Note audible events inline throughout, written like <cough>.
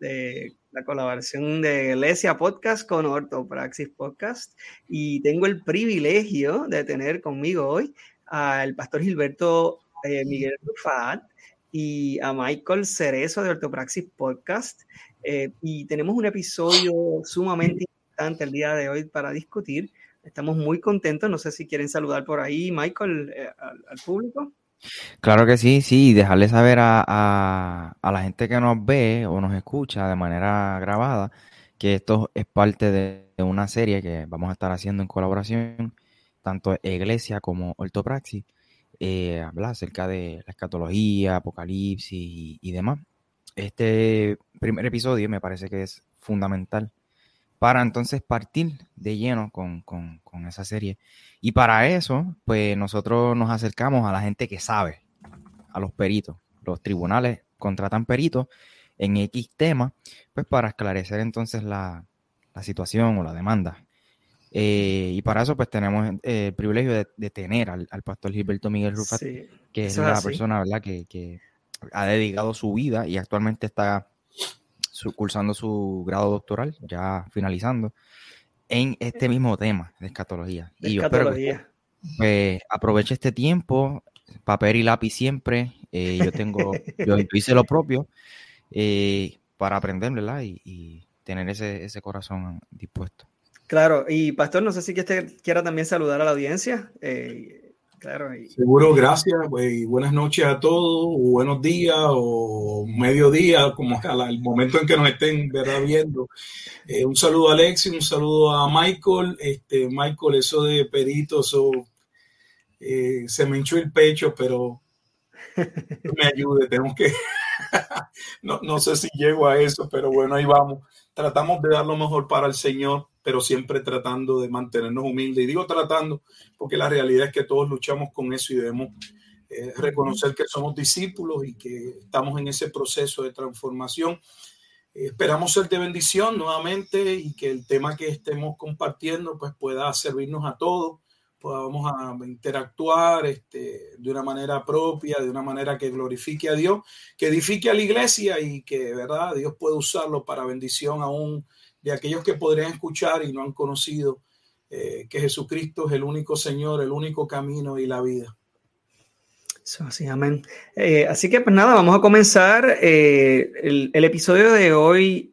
de la colaboración de Iglesia Podcast con Ortopraxis Podcast y tengo el privilegio de tener conmigo hoy al pastor Gilberto eh, Miguel Rufat y a Michael Cerezo de Ortopraxis Podcast eh, y tenemos un episodio sumamente importante el día de hoy para discutir. Estamos muy contentos, no sé si quieren saludar por ahí, Michael, eh, al público. Claro que sí, sí, dejarle saber a, la gente que nos ve o nos escucha de manera grabada que esto es parte de, una serie que vamos a estar haciendo en colaboración, tanto Iglesia como Ortopraxis, eh, habla acerca de la escatología, apocalipsis y, demás. Este primer episodio me parece que es fundamental para entonces partir de lleno con, con esa serie y para eso, pues nosotros nos acercamos a la gente que sabe, a los peritos. Los tribunales contratan peritos en X tema, pues para esclarecer entonces la, situación o la demanda. Eh, y para eso, pues tenemos eh, el privilegio de, tener al, pastor Gilberto Miguel Rufat, que es la persona, ¿verdad?, que, ha dedicado su vida y actualmente está cursando su grado doctoral, ya finalizando, en este mismo tema de escatología. y yo espero que pues, aproveche este tiempo, papel y lápiz siempre. Eh, yo tengo, <laughs> yo hice lo propio eh, para aprender, ¿verdad? Y, tener ese, ese, corazón dispuesto. Claro, y Pastor, no sé si usted quiera también saludar a la audiencia. Eh, Claro. Seguro, gracias. Pues, buenas noches a todos, o buenos días, o mediodía, como <laughs> al momento en que nos estén viendo. Eh, un saludo a Alexi, un saludo a Michael. Este, Michael, eso de perito, eso eh, se me hinchó el pecho, pero me ayude, tenemos que. <laughs> no, no sé si llego a eso, pero bueno, ahí vamos. Tratamos de dar lo mejor para el Señor pero siempre tratando de mantenernos humildes. Y digo tratando porque la realidad es que todos luchamos con eso y debemos eh, reconocer que somos discípulos y que estamos en ese proceso de transformación. esperamos ser de bendición nuevamente y que el tema que estemos compartiendo pues pueda servirnos a todos, podamos a interactuar este, de una manera propia, de una manera que glorifique a Dios, que edifique a la iglesia y que, ¿verdad? Dios puede usarlo para bendición aún de aquellos que podrían escuchar y no han conocido eh, que Jesucristo es el único Señor, el único camino y la vida. así, amén. Eh, así que pues nada, vamos a comenzar eh, el, el, episodio de hoy.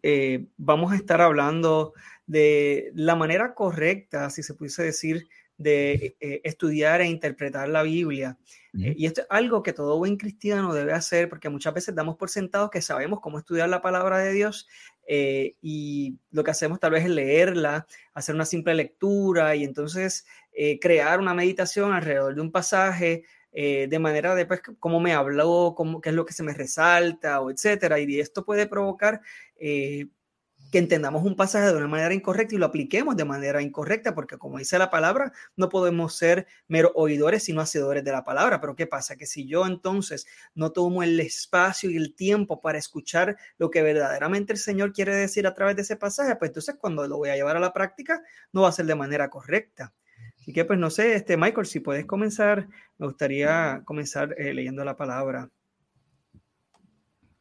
vamos a estar hablando de la manera correcta, si se pudiese decir, de estudiar e interpretar la Biblia. y esto es algo que todo buen cristiano debe hacer porque muchas veces damos por sentado que sabemos cómo estudiar la palabra de Dios eh, y lo que hacemos tal vez es leerla, hacer una simple lectura y entonces eh, crear una meditación alrededor de un pasaje eh, de manera de pues, cómo me habló, cómo, qué es lo que se me resalta o etcétera. Y esto puede provocar que entendamos un pasaje de una manera incorrecta y lo apliquemos de manera incorrecta, porque como dice la palabra, no podemos ser mero oidores, sino hacedores de la palabra. Pero ¿qué pasa? Que si yo entonces no tomo el espacio y el tiempo para escuchar lo que verdaderamente el Señor quiere decir a través de ese pasaje, pues entonces cuando lo voy a llevar a la práctica, no va a ser de manera correcta. Así que pues no sé, este Michael, si puedes comenzar, me gustaría comenzar eh, leyendo la palabra.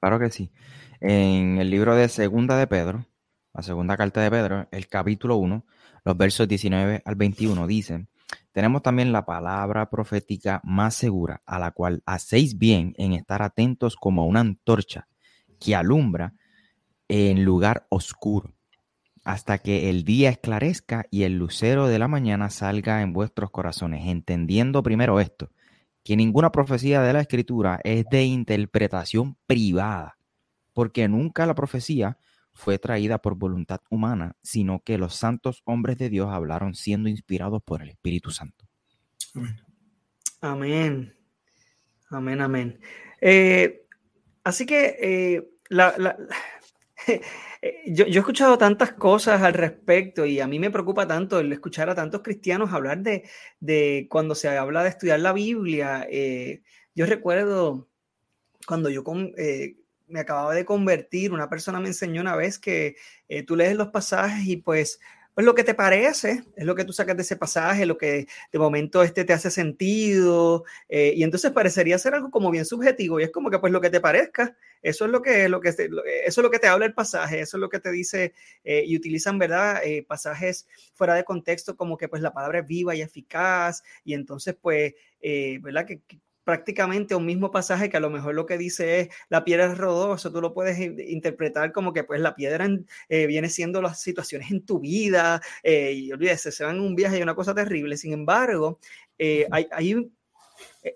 Claro que sí. En el libro de Segunda de Pedro, la segunda carta de Pedro, el capítulo 1, los versos 19 al 21 dicen, tenemos también la palabra profética más segura, a la cual hacéis bien en estar atentos como una antorcha que alumbra en lugar oscuro, hasta que el día esclarezca y el lucero de la mañana salga en vuestros corazones, entendiendo primero esto, que ninguna profecía de la escritura es de interpretación privada, porque nunca la profecía fue traída por voluntad humana, sino que los santos hombres de Dios hablaron siendo inspirados por el Espíritu Santo. Amén. Amén, amén. Eh, así que <laughs> eh, yo, yo, he escuchado tantas cosas al respecto y a mí me preocupa tanto el escuchar a tantos cristianos hablar de, de cuando se habla de estudiar la Biblia. Eh, yo recuerdo cuando yo eh, me acababa de convertir, una persona me enseñó una vez que eh, tú lees los pasajes y pues pues lo que te parece, es lo que tú sacas de ese pasaje, lo que de momento este te hace sentido, eh, y entonces parecería ser algo como bien subjetivo, y es como que pues lo que te parezca, eso es lo que, lo que, eso es lo que te habla el pasaje, eso es lo que te dice, eh, y utilizan, ¿verdad? Eh, pasajes fuera de contexto como que pues la palabra es viva y eficaz, y entonces pues, ¿verdad? Que, prácticamente un mismo pasaje que a lo mejor lo que dice es la piedra es rodosa, tú lo puedes interpretar como que pues la piedra eh, viene siendo las situaciones en tu vida eh, y olvídese, se van en un viaje y una cosa terrible. Sin embargo, eh, hay,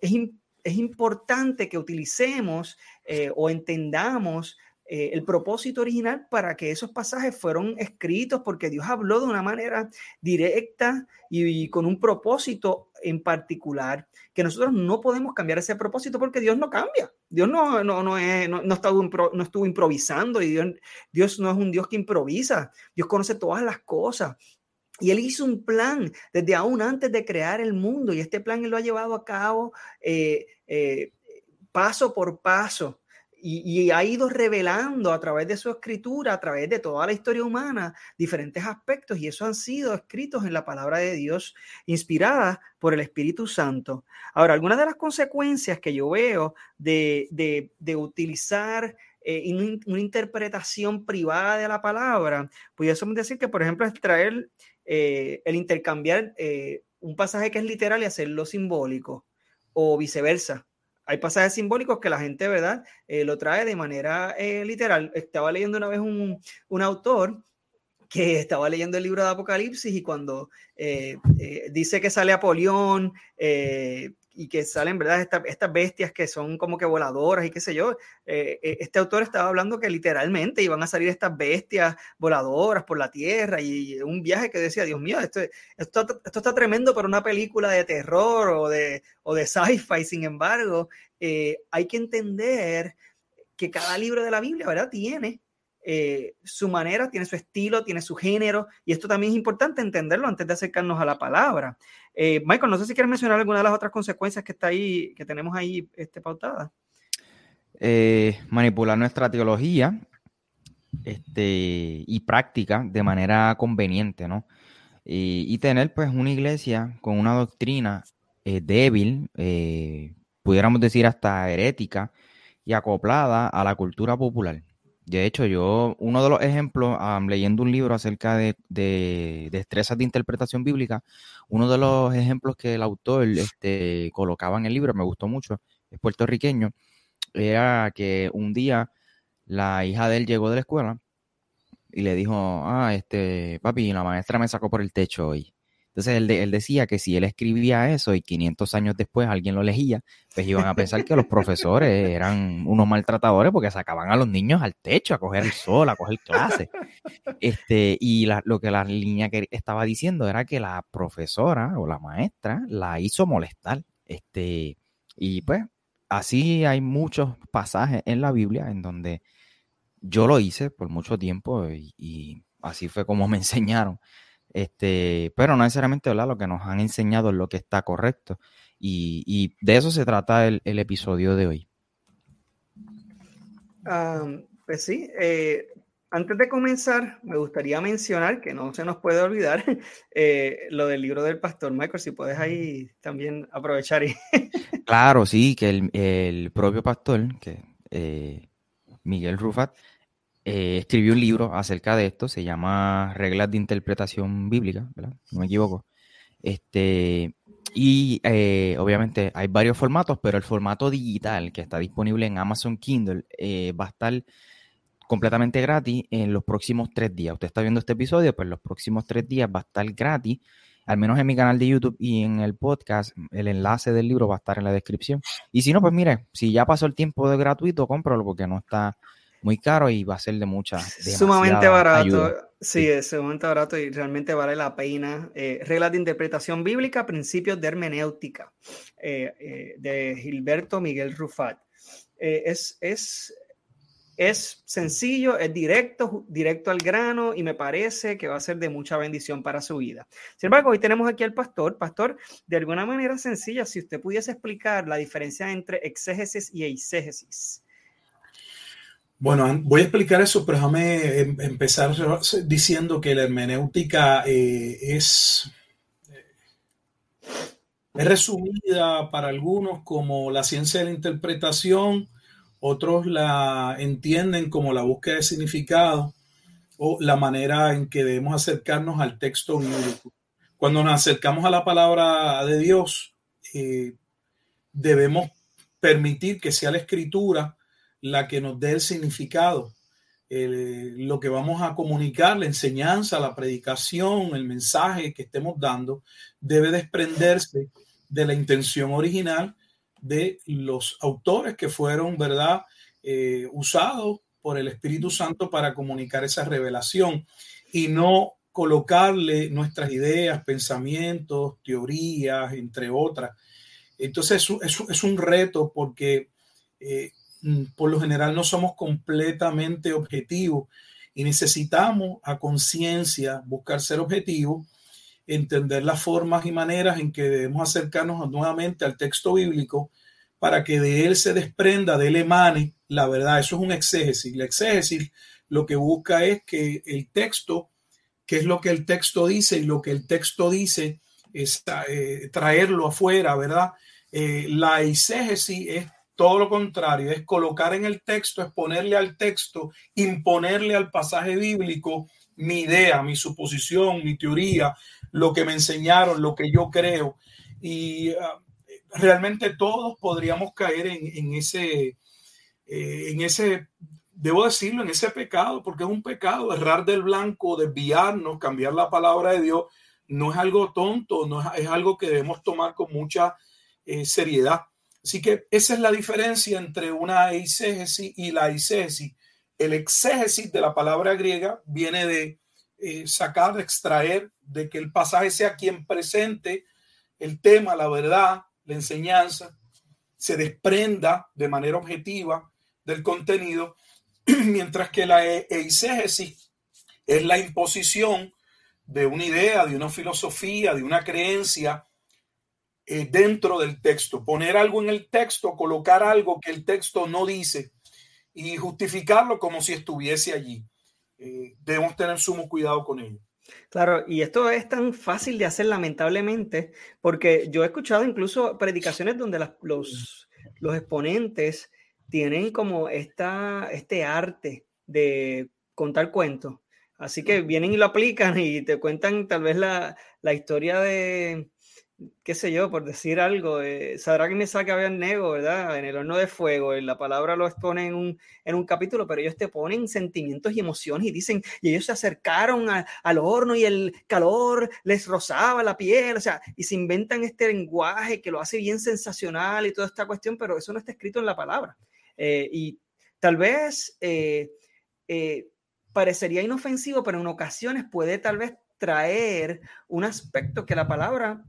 es, es, importante que utilicemos o entendamos el propósito original para que esos pasajes fueron escritos porque Dios habló de una manera directa y con un propósito en particular, que nosotros no podemos cambiar ese propósito porque Dios no cambia. Dios no, no, no, es, no, no, estuvo, no estuvo improvisando y Dios, Dios no es un Dios que improvisa. Dios conoce todas las cosas. Y él hizo un plan desde aún antes de crear el mundo y este plan él lo ha llevado a cabo eh, eh, paso por paso y, ha ido revelando a través de su escritura, a través de toda la historia humana, diferentes aspectos y eso han sido escritos en la palabra de Dios, inspirada por el Espíritu Santo. Ahora, algunas de las consecuencias que yo veo de, de, utilizar eh, una, interpretación privada de la palabra, pudiésemos decir que, por ejemplo, es traer eh, el intercambiar eh, un pasaje que es literal y hacerlo simbólico o viceversa hay pasajes simbólicos que la gente, ¿verdad?, eh, lo trae de manera eh, literal. Estaba leyendo una vez un, un, autor que estaba leyendo el libro de Apocalipsis y cuando eh, dice que sale Apolión y que salen, ¿verdad? estas bestias que son como que voladoras y qué sé yo. Eh, eh, este autor estaba hablando que literalmente iban a salir estas bestias voladoras por la tierra y un viaje que decía, Dios mío, esto, esto, esto está tremendo para una película de terror o de, o de sci-fi. Sin embargo, eh, hay que entender que cada libro de la Biblia, ¿verdad? Tiene eh, su manera, tiene su estilo, tiene su género, y esto también es importante entenderlo antes de acercarnos a la palabra. Eh, Michael, no sé si quieres mencionar alguna de las otras consecuencias que está ahí, que tenemos ahí este, pautada. Eh, manipular nuestra teología este, y práctica de manera conveniente, ¿no? Y, tener pues una iglesia con una doctrina débil, pudiéramos decir hasta herética y acoplada a la cultura popular. De hecho, yo, uno de los ejemplos, leyendo un libro acerca de, destrezas de interpretación bíblica, uno de los ejemplos que el autor este, colocaba en el libro, me gustó mucho, es puertorriqueño, era que un día la hija de él llegó de la escuela y le dijo, ah, este, papi, la maestra me sacó por el techo hoy. Entonces él, decía que si él escribía eso y 500 años después alguien lo leía, pues iban a pensar que los profesores eran unos maltratadores porque sacaban a los niños al techo a coger el sol, a coger clase. Este, y lo que la línea que estaba diciendo era que la profesora o la maestra la hizo molestar. Este, y pues así hay muchos pasajes en la Biblia en donde yo lo hice por mucho tiempo y así fue como me enseñaron este, pero no necesariamente lo que nos han enseñado es lo que está correcto. Y, de eso se trata el, episodio de hoy. pues sí, eh, antes de comenzar, me gustaría mencionar que no se nos puede olvidar <laughs> eh, lo del libro del pastor Michael, si puedes ahí también aprovechar. Y... <laughs> claro, sí, que el, propio pastor, que eh, Miguel Rufat, eh, escribió un libro acerca de esto, se llama Reglas de Interpretación Bíblica, ¿verdad? No me equivoco. Este, y eh, obviamente hay varios formatos, pero el formato digital que está disponible en Amazon Kindle eh, va a estar completamente gratis en los próximos tres días. Usted está viendo este episodio, pues los próximos tres días va a estar gratis, al menos en mi canal de YouTube y en el podcast. El enlace del libro va a estar en la descripción. Y si no, pues mire, si ya pasó el tiempo de gratuito, cómpralo porque no está muy caro y va a ser de mucha. Sumamente barato. Sí, es sumamente barato y realmente vale la pena. Eh, reglas de interpretación bíblica, principios de hermenéutica, eh, eh, de Gilberto Miguel Rufat. es, es, es sencillo, es directo, directo al grano y me parece que va a ser de mucha bendición para su vida. Sin embargo, hoy tenemos aquí al pastor. Pastor, de alguna manera sencilla, si usted pudiese explicar la diferencia entre exégesis y eisegesis. Bueno, voy a explicar eso, pero déjame em, empezar diciendo que la hermenéutica eh, es, es resumida para algunos como la ciencia de la interpretación, otros la entienden como la búsqueda de significado o la manera en que debemos acercarnos al texto bíblico. Cuando nos acercamos a la palabra de Dios, eh, debemos permitir que sea la escritura la que nos dé el significado, lo que vamos a comunicar, la enseñanza, la predicación, el mensaje que estemos dando, debe desprenderse de la intención original de los autores que fueron, ¿verdad?, eh, usados por el Espíritu Santo para comunicar esa revelación y no colocarle nuestras ideas, pensamientos, teorías, entre otras. Entonces es, un reto porque eh, por lo general no somos completamente objetivos y necesitamos a conciencia buscar ser objetivos, entender las formas y maneras en que debemos acercarnos nuevamente al texto bíblico para que de él se desprenda, de él emane la verdad. Eso es un exégesis. La exégesis lo que busca es que el texto, que es lo que el texto dice y lo que el texto dice, es eh, traerlo afuera, ¿verdad? Eh, la exégesis es todo lo contrario, es colocar en el texto, es ponerle al texto, imponerle al pasaje bíblico mi idea, mi suposición, mi teoría, lo que me enseñaron, lo que yo creo. Y ah, realmente todos podríamos caer en, ese, eh, en ese, debo decirlo, en ese pecado, porque es un pecado, errar del blanco, desviarnos, cambiar la palabra de Dios, no es algo tonto, no es, algo que debemos tomar con mucha eh, seriedad. Así que esa es la diferencia entre una eisegesis y la eisegesis. El exégesis de la palabra griega viene de eh, sacar, extraer, de que el pasaje sea quien presente el tema, la verdad, la enseñanza, se desprenda de manera objetiva del contenido, <clears throat> mientras que la e-, eisegesis es la imposición de una idea, de una filosofía, de una creencia eh, dentro del texto, poner algo en el texto, colocar algo que el texto no dice y justificarlo como si estuviese allí. Eh, debemos tener sumo cuidado con ello. Claro, y esto es tan fácil de hacer lamentablemente, porque yo he escuchado incluso predicaciones donde los, los exponentes tienen como esta, este arte de contar cuentos. Así que vienen y lo aplican y te cuentan tal vez la, la historia de, qué sé yo, por decir algo, eh, Sadrach, Mesach y Abednego, ¿verdad? En el horno de fuego, en la palabra lo expone en un, en un capítulo, pero ellos te ponen sentimientos y emociones y dicen, y ellos se acercaron al horno y el calor les rozaba la piel, o sea, y se inventan este lenguaje que lo hace bien sensacional y toda esta cuestión, pero eso no está escrito en la palabra. Eh, y tal vez eh, eh, parecería inofensivo, pero en ocasiones puede tal vez traer un aspecto que la palabra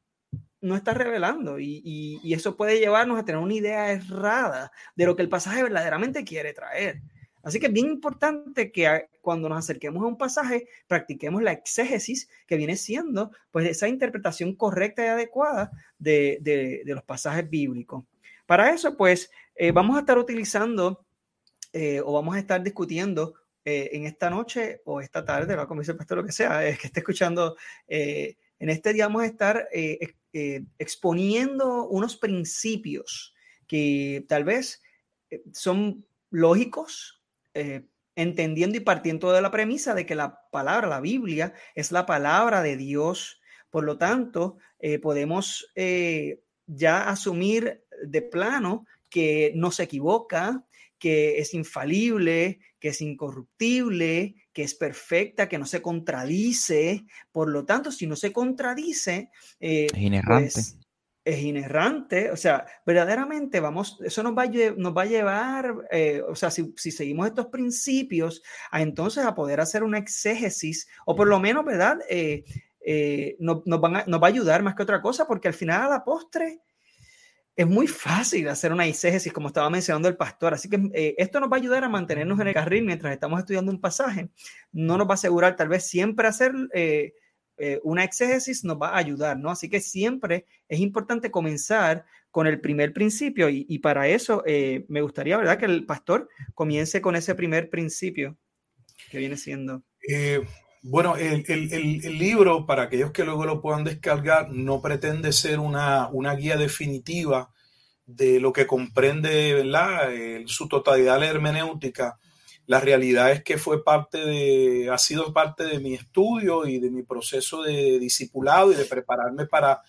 no está revelando y, eso puede llevarnos a tener una idea errada de lo que el pasaje verdaderamente quiere traer. Así que es bien importante que cuando nos acerquemos a un pasaje practiquemos la exégesis que viene siendo pues esa interpretación correcta y adecuada de, los pasajes bíblicos. Para eso pues eh, vamos a estar utilizando eh, o vamos a estar discutiendo eh, en esta noche o esta tarde, dice el pastor, lo que sea, es que esté escuchando en este día vamos a estar eh, eh, exponiendo unos principios que tal vez eh, son lógicos, entendiendo y partiendo de la premisa de que la palabra, la Biblia, es la palabra de Dios. Por lo tanto, podemos ya asumir de plano que no se equivoca, que es infalible, que es incorruptible, que es perfecta, que no se contradice. Por lo tanto, si no se contradice, eh, es inerrante. Pues, es inerrante, o sea, verdaderamente vamos, eso nos va a, nos va a llevar, eh, o sea, si, seguimos estos principios, a entonces a poder hacer una exégesis, o por lo menos, ¿verdad? Eh, nos, nos va a ayudar más que otra cosa, porque al final a la postre, es muy fácil hacer una exégesis, como estaba mencionando el pastor. Así que eh, esto nos va a ayudar a mantenernos en el carril mientras estamos estudiando un pasaje. No nos va a asegurar tal vez siempre hacer eh, eh, una exégesis, nos va a ayudar, ¿no? Así que siempre es importante comenzar con el primer principio y, para eso me gustaría, ¿verdad?, que el pastor comience con ese primer principio que viene siendo. Bueno, el, el, libro, para aquellos que luego lo puedan descargar, no pretende ser una, una guía definitiva de lo que comprende ¿verdad? su totalidad la hermenéutica. La realidad es que fue parte de, ha sido parte de mi estudio y de mi proceso de discipulado y de prepararme para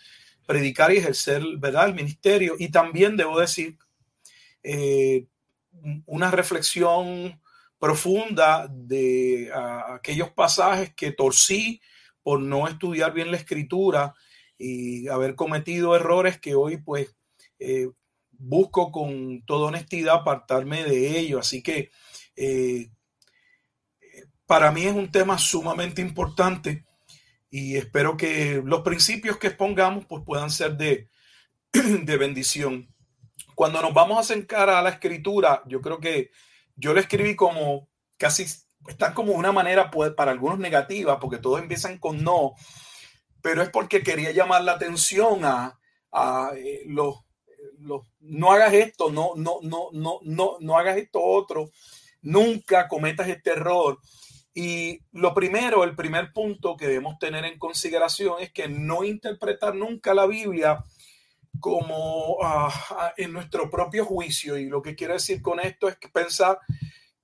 predicar y ejercer ¿verdad? el ministerio. Y también debo decir eh, una reflexión profunda de aquellos pasajes que torcí por no estudiar bien la escritura y haber cometido errores que hoy pues eh, busco con toda honestidad apartarme de ello. Así que eh, para mí es un tema sumamente importante y espero que los principios que expongamos pues puedan ser de, <clears throat> de bendición. Cuando nos vamos a acercar a la escritura, yo creo que yo lo escribí como casi, están como una manera pues, para algunos negativa, porque todos empiezan con no, pero es porque quería llamar la atención a, a eh, los, los, no hagas esto, no, no, no, no, no, no hagas esto otro, nunca cometas este error. Y lo primero, el primer punto que debemos tener en consideración es que no interpretar nunca la Biblia como ah, en nuestro propio juicio. Y lo que quiero decir con esto es que pensar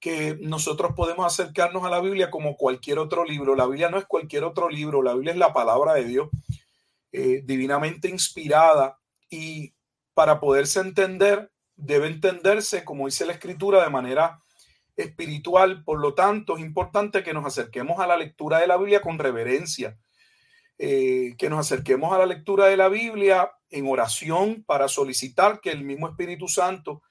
que nosotros podemos acercarnos a la Biblia como cualquier otro libro. La Biblia no es cualquier otro libro, la Biblia es la palabra de Dios, eh, divinamente inspirada y para poderse entender, debe entenderse, como dice la escritura, de manera espiritual. Por lo tanto, es importante que nos acerquemos a la lectura de la Biblia con reverencia, eh, que nos acerquemos a la lectura de la Biblia en oración para solicitar que el mismo Espíritu Santo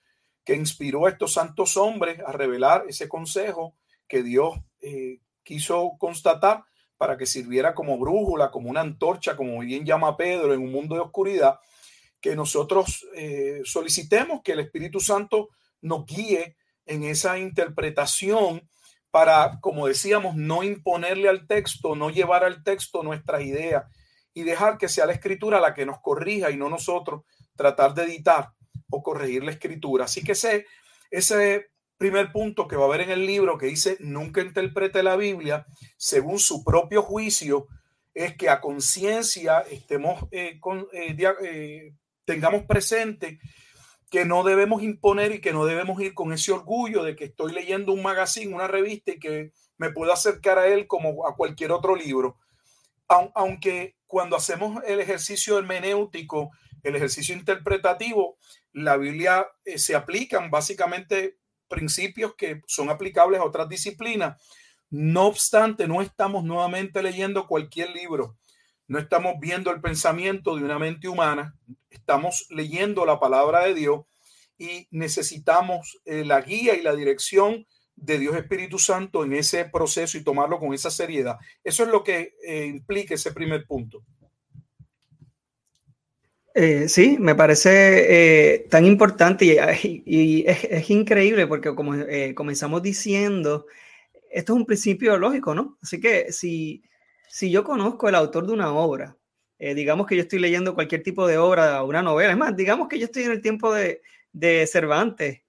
que inspiró a estos santos hombres a revelar ese consejo que Dios eh, quiso constatar para que sirviera como brújula, como una antorcha, como bien llama Pedro, en un mundo de oscuridad, que nosotros eh, solicitemos que el Espíritu Santo nos guíe en esa interpretación para, como decíamos, no imponerle al texto, no llevar al texto nuestras ideas y dejar que sea la escritura la que nos corrija y no nosotros tratar de editar o corregir la escritura. Así que ese, ese primer punto que va a haber en el libro que dice nunca interprete la Biblia según su propio juicio es que a conciencia eh, eh, eh, tengamos presente que no debemos imponer y que no debemos ir con ese orgullo de que estoy leyendo un magazine, una revista y que me puedo acercar a él como a cualquier otro libro. Aunque cuando hacemos el ejercicio hermenéutico, el ejercicio interpretativo, la Biblia eh, se aplican básicamente principios que son aplicables a otras disciplinas. No obstante, no estamos nuevamente leyendo cualquier libro, no estamos viendo el pensamiento de una mente humana, estamos leyendo la palabra de Dios y necesitamos eh, la guía y la dirección de Dios Espíritu Santo en ese proceso y tomarlo con esa seriedad. Eso es lo que eh, implica ese primer punto. Eh, sí, me parece eh, tan importante y, es, increíble porque como comenzamos diciendo, esto es un principio lógico, ¿no? Así que si, si yo conozco el autor de una obra, digamos que yo estoy leyendo cualquier tipo de obra, una novela, es más, digamos que yo estoy en el tiempo de, de Cervantes,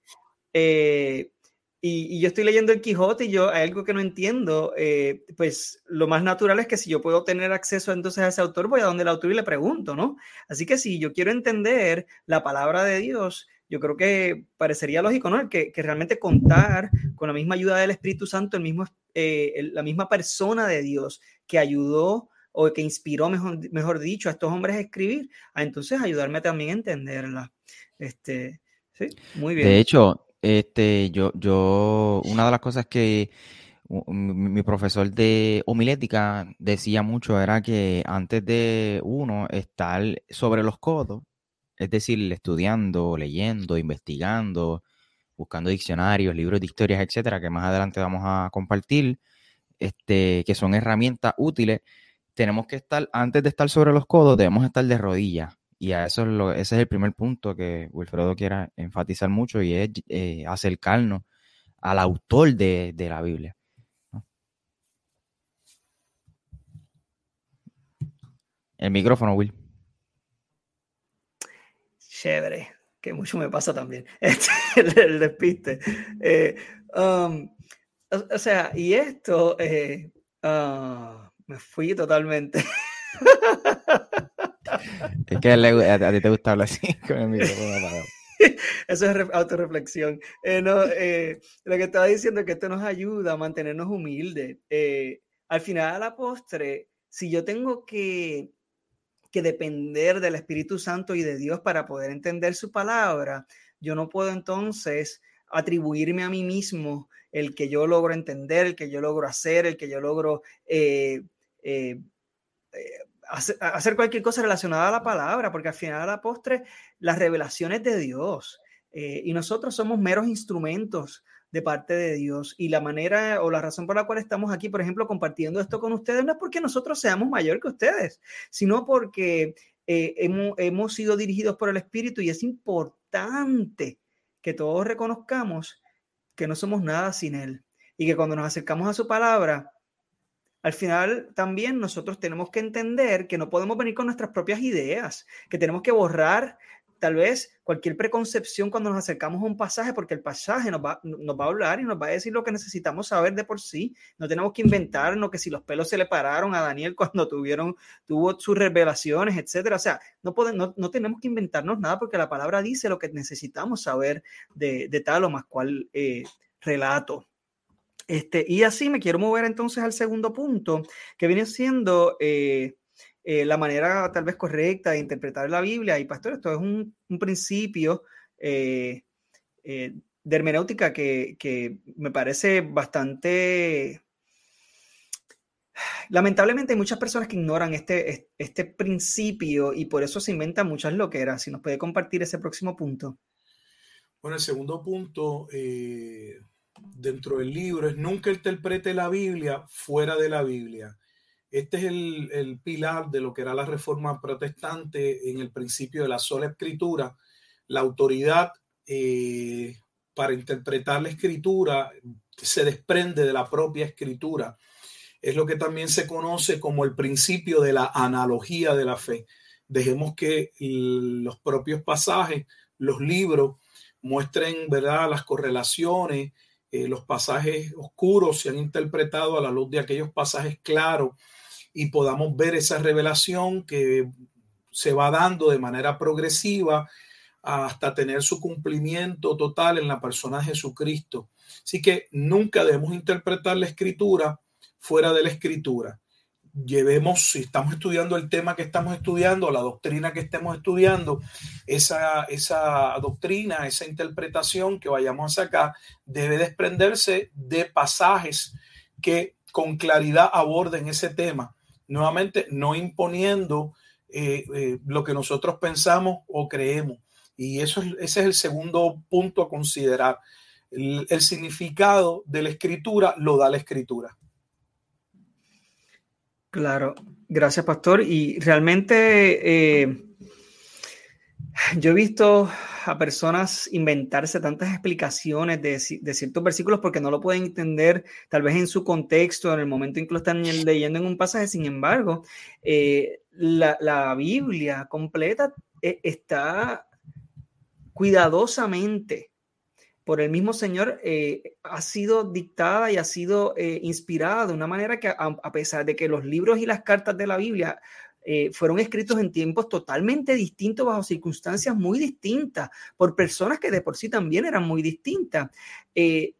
y, yo estoy leyendo el Quijote y yo hay algo que no entiendo, eh, pues lo más natural es que si yo puedo tener acceso entonces a ese autor, voy a donde el autor y le pregunto, ¿no? Así que si yo quiero entender la palabra de Dios, yo creo que parecería lógico, ¿no? Que, que realmente contar con la misma ayuda del Espíritu Santo, el mismo, eh, la misma persona de Dios que ayudó o que inspiró, mejor, mejor dicho, a estos hombres a escribir, a entonces ayudarme también a entenderla. Este, sí, muy bien. De hecho, este, yo, yo, una de las cosas que mi profesor de homilética decía mucho era que antes de uno estar sobre los codos, es decir, estudiando, leyendo, investigando, buscando diccionarios, libros de historias, etcétera, que más adelante vamos a compartir, este, que son herramientas útiles, tenemos que estar, antes de estar sobre los codos, debemos estar de rodillas y a eso es lo, ese es el primer punto que Wilfredo quiera enfatizar mucho y es eh, acercarnos al autor de, la Biblia. El micrófono, Will. Chévere, que mucho me pasa también. <laughs> Este, el, despiste. Eh, um, o, sea, y esto, eh, ah, me fui totalmente. es que a, ti te gusta hablar así <laughs> con el micrófono <laughs> Eso es autorreflexión. Eh, no, eh, lo que estaba diciendo es que esto nos ayuda a mantenernos humildes. Eh, al final, a la postre, si yo tengo que, que depender del Espíritu Santo y de Dios para poder entender su palabra, yo no puedo entonces atribuirme a mí mismo el que yo logro entender, el que yo logro hacer, el que yo logro hacer, cualquier cosa relacionada a la palabra, porque al final a la postre las revelaciones de Dios eh, y nosotros somos meros instrumentos de parte de Dios. Y la manera o la razón por la cual estamos aquí, por ejemplo, compartiendo esto con ustedes, no es porque nosotros seamos mayor que ustedes, sino porque eh, hemos, hemos sido dirigidos por el Espíritu y es importante que todos reconozcamos que no somos nada sin Él y que cuando nos acercamos a su palabra, al final también nosotros tenemos que entender que no podemos venir con nuestras propias ideas, que tenemos que borrar tal vez cualquier preconcepción cuando nos acercamos a un pasaje, porque el pasaje nos va, nos va a hablar y nos va a decir lo que necesitamos saber de por sí. No tenemos que inventarnos que si los pelos se le pararon a Daniel <laughs> cuando tuvieron, tuvo sus revelaciones, etcétera. O sea, no, podemos, no, tenemos que inventarnos nada porque la palabra dice lo que necesitamos saber de, tal o más cual eh, relato. Este, y así me quiero mover entonces al segundo punto, que viene siendo eh, eh, la manera tal vez correcta de interpretar la Biblia. Y pastor, esto es un, principio eh, de hermenéutica que, me parece bastante... Lamentablemente hay muchas personas que ignoran este, este principio y por eso se inventan muchas loqueras. Si nos puede compartir ese próximo punto. Bueno, el segundo punto, dentro del libro es nunca interprete la Biblia fuera de la Biblia. Este es el, pilar de lo que era la reforma protestante en el principio de la sola escritura. La autoridad eh, para interpretar la escritura se desprende de la propia escritura. Es lo que también se conoce como el principio de la analogía de la fe. Dejemos que los propios pasajes, los libros, muestren ¿verdad? las correlaciones, eh, los pasajes oscuros se han interpretado a la luz de aquellos pasajes claros y podamos ver esa revelación que se va dando de manera progresiva hasta tener su cumplimiento total en la persona de Jesucristo. Así que nunca debemos interpretar la escritura fuera de la escritura llevemos, si estamos estudiando el tema que estamos estudiando, la doctrina que estemos estudiando, esa, esa doctrina, esa interpretación que vayamos a sacar, debe desprenderse de pasajes que con claridad aborden ese tema. Nuevamente, no imponiendo eh, eh, lo que nosotros pensamos o creemos. Y eso, ese es el segundo punto a considerar. el significado de la escritura lo da la escritura. Claro, gracias Pastor. Y realmente eh, yo he visto a personas inventarse tantas explicaciones de, ciertos versículos porque no lo pueden entender tal vez en su contexto, en el momento en que lo están leyendo en un pasaje. Sin embargo, eh, la, Biblia completa eh, está cuidadosamente por el mismo Señor eh, ha sido dictada y ha sido eh, inspirada de una manera que a, pesar de que los libros y las cartas de la Biblia eh, fueron escritos en tiempos totalmente distintos, bajo circunstancias muy distintas, por personas que de por sí también eran muy distintas,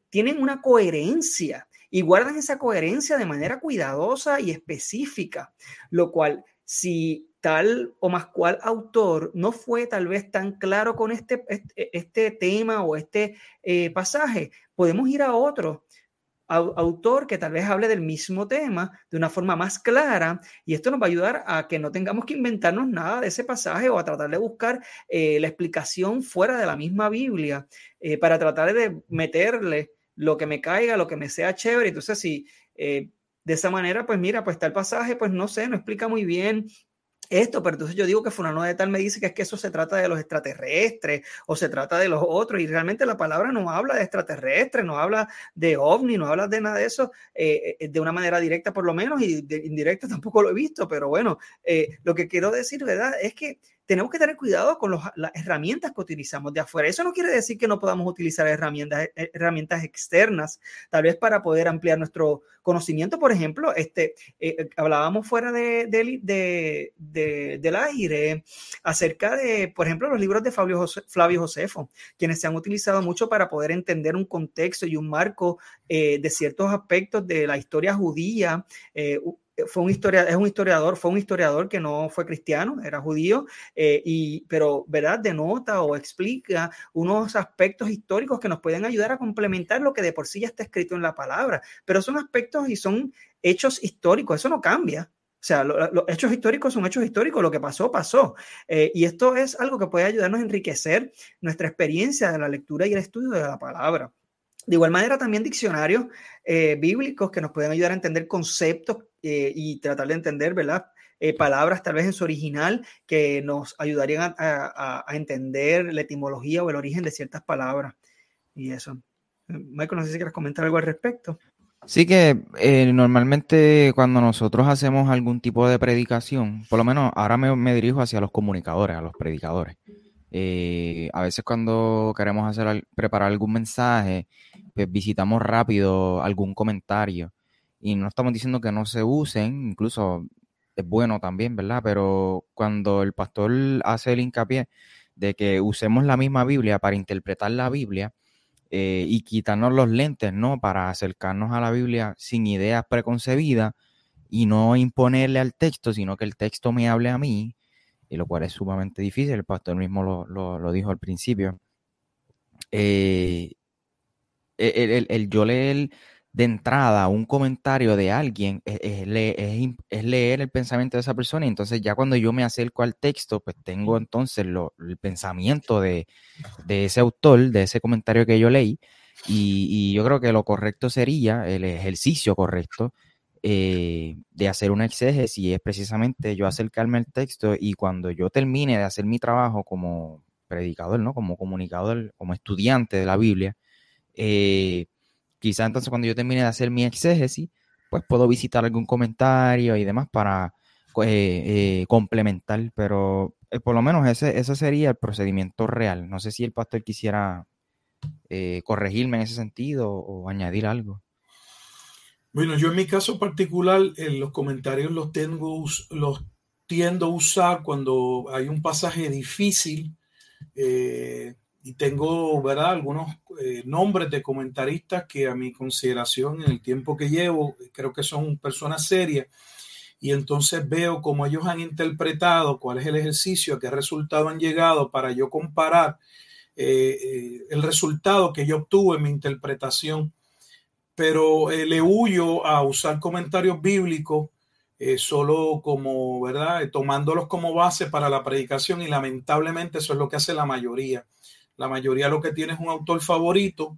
tienen una coherencia y guardan esa coherencia de manera cuidadosa y específica, lo cual si tal o más cual autor no fue tal vez tan claro con este, este, este tema o este eh, pasaje, podemos ir a otro autor que tal vez hable del mismo tema de una forma más clara y esto nos va a ayudar a que no tengamos que inventarnos nada de ese pasaje o a tratar de buscar eh, la explicación fuera de la misma Biblia eh, para tratar de meterle lo que me caiga, lo que me sea chévere. Entonces, si de esa manera, pues mira, pues tal pasaje, pues no sé, no explica muy bien esto, pero entonces yo digo que fulano de tal me dice que es que eso se trata de los extraterrestres o se trata de los otros y realmente la palabra no habla de extraterrestres, no habla de ovni, no habla de nada de eso eh, eh, de una manera directa por lo menos y de indirecta <laughs> tampoco lo he visto, pero bueno, eh, lo que quiero decir, ¿verdad? Es que tenemos que tener cuidado con las herramientas que utilizamos de afuera. Eso no quiere decir que no podamos utilizar herramientas, eh, herramientas externas, tal vez para poder ampliar nuestro conocimiento. Por ejemplo, este, eh, eh, hablábamos fuera de, de, de, del aire acerca de, por ejemplo, los libros de Flavio, Flavio Josefo, quienes se han utilizado mucho para poder entender un contexto y un marco de ciertos aspectos de la historia judía fue un historiador, es un historiador, fue un historiador que no fue cristiano, era judío, eh, y, pero, ¿verdad? Denota o explica unos aspectos históricos que nos pueden ayudar a complementar lo que de por sí ya está escrito en la palabra, pero son aspectos y son hechos históricos, eso no cambia. O sea, los hechos históricos son hechos históricos, lo que pasó, pasó. Eh, y esto es algo que puede ayudarnos a enriquecer nuestra experiencia de la lectura y el estudio de la palabra. De igual manera, también diccionarios eh, bíblicos que nos pueden ayudar a entender conceptos eh, y tratar de entender, ¿verdad? Eh, palabras tal vez en su original que nos ayudarían a, entender la etimología o el origen de ciertas palabras. Y eso. Michael, no sé si quieres comentar algo al respecto. Sí que normalmente cuando nosotros hacemos algún tipo de predicación, por lo menos ahora me, me dirijo hacia los comunicadores, a los predicadores. a veces cuando queremos hacer preparar algún mensaje, pues visitamos rápido algún comentario y no estamos diciendo que no se usen, incluso es bueno también, ¿verdad? Pero cuando el pastor hace el hincapié de que usemos la misma Biblia para interpretar la Biblia eh, y quitarnos los lentes, ¿no? Para acercarnos a la Biblia sin ideas preconcebidas y no imponerle al texto, sino que el texto me hable a mí, y lo cual es sumamente difícil, el pastor mismo lo, dijo al principio. Eh, el, el, yo leer de entrada un comentario de alguien es, leer el pensamiento de esa persona y entonces ya cuando yo me acerco al texto, pues tengo entonces el pensamiento de, ese autor, de ese comentario que yo leí y, yo creo que lo correcto sería, el ejercicio correcto eh, de hacer una exégesis es precisamente yo acercarme al texto y cuando yo termine de hacer mi trabajo como predicador, ¿no? como comunicador, como estudiante de la Biblia, eh, quizá entonces cuando yo termine de hacer mi exégesis, pues puedo visitar algún comentario y demás para eh, eh, complementar, pero eh, por lo menos ese, ese sería el procedimiento real. No sé si el pastor quisiera corregirme en ese sentido o añadir algo. Bueno, yo en mi caso particular, los comentarios los tengo, los tiendo a usar cuando hay un pasaje difícil y tengo, ¿verdad?, algunos eh, nombres de comentaristas que a mi consideración en el tiempo que llevo, creo que son personas serias. Y entonces veo cómo ellos han interpretado, cuál es el ejercicio, a qué resultado han llegado para yo comparar eh, eh, el resultado que yo obtuve en mi interpretación. Pero le huyo a usar comentarios bíblicos solo como, ¿verdad? Tomándolos como base para la predicación y lamentablemente eso es lo que hace la mayoría. La mayoría lo que tiene es un autor favorito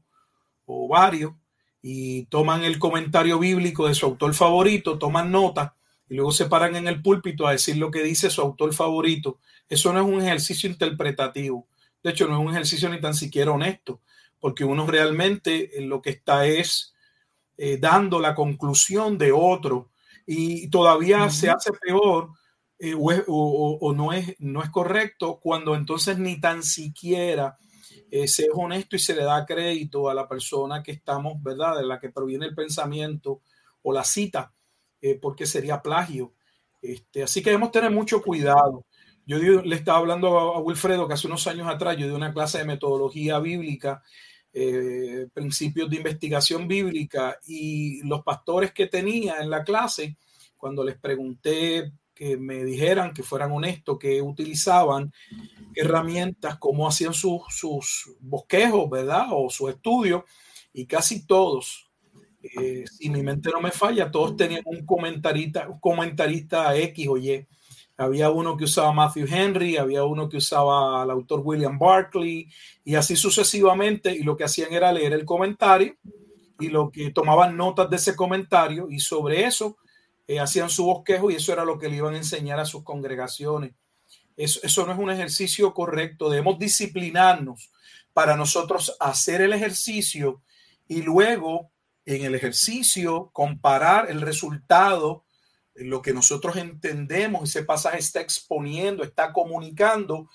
o varios y toman el comentario bíblico de su autor favorito, toman nota y luego se paran en el púlpito a decir lo que dice su autor favorito. Eso no es un ejercicio interpretativo. De hecho, no es un ejercicio ni tan siquiera honesto, porque uno realmente lo que está es eh, dando la conclusión de otro y todavía se hace peor eh, o, no, es, no es correcto cuando entonces ni tan siquiera eh, se es honesto y se le da crédito a la persona que estamos, ¿verdad? De la que proviene el pensamiento o la cita, eh, porque sería plagio. Este, así que debemos tener mucho cuidado. Yo le estaba hablando a, Wilfredo que hace unos años atrás yo di una clase de metodología bíblica, eh, principios de investigación bíblica, y los pastores que tenía en la clase, cuando les pregunté que me dijeran, que fueran honestos, que utilizaban herramientas, cómo hacían sus, sus bosquejos, ¿verdad? O sus estudios, y casi todos, eh, si mi mente no me falla, todos tenían un comentarista, un comentarista X o Y. Había uno que usaba Matthew Henry, había uno que usaba al autor William Barclay, y así sucesivamente, y lo que hacían era leer el comentario y lo que tomaban notas de ese comentario, y sobre eso hacían su bosquejo y eso era lo que le iban a enseñar a sus congregaciones. Eso, no es un ejercicio correcto. Debemos disciplinarnos para nosotros hacer el ejercicio y luego en el ejercicio comparar el resultado, lo que nosotros entendemos, ese pasaje está exponiendo, está comunicando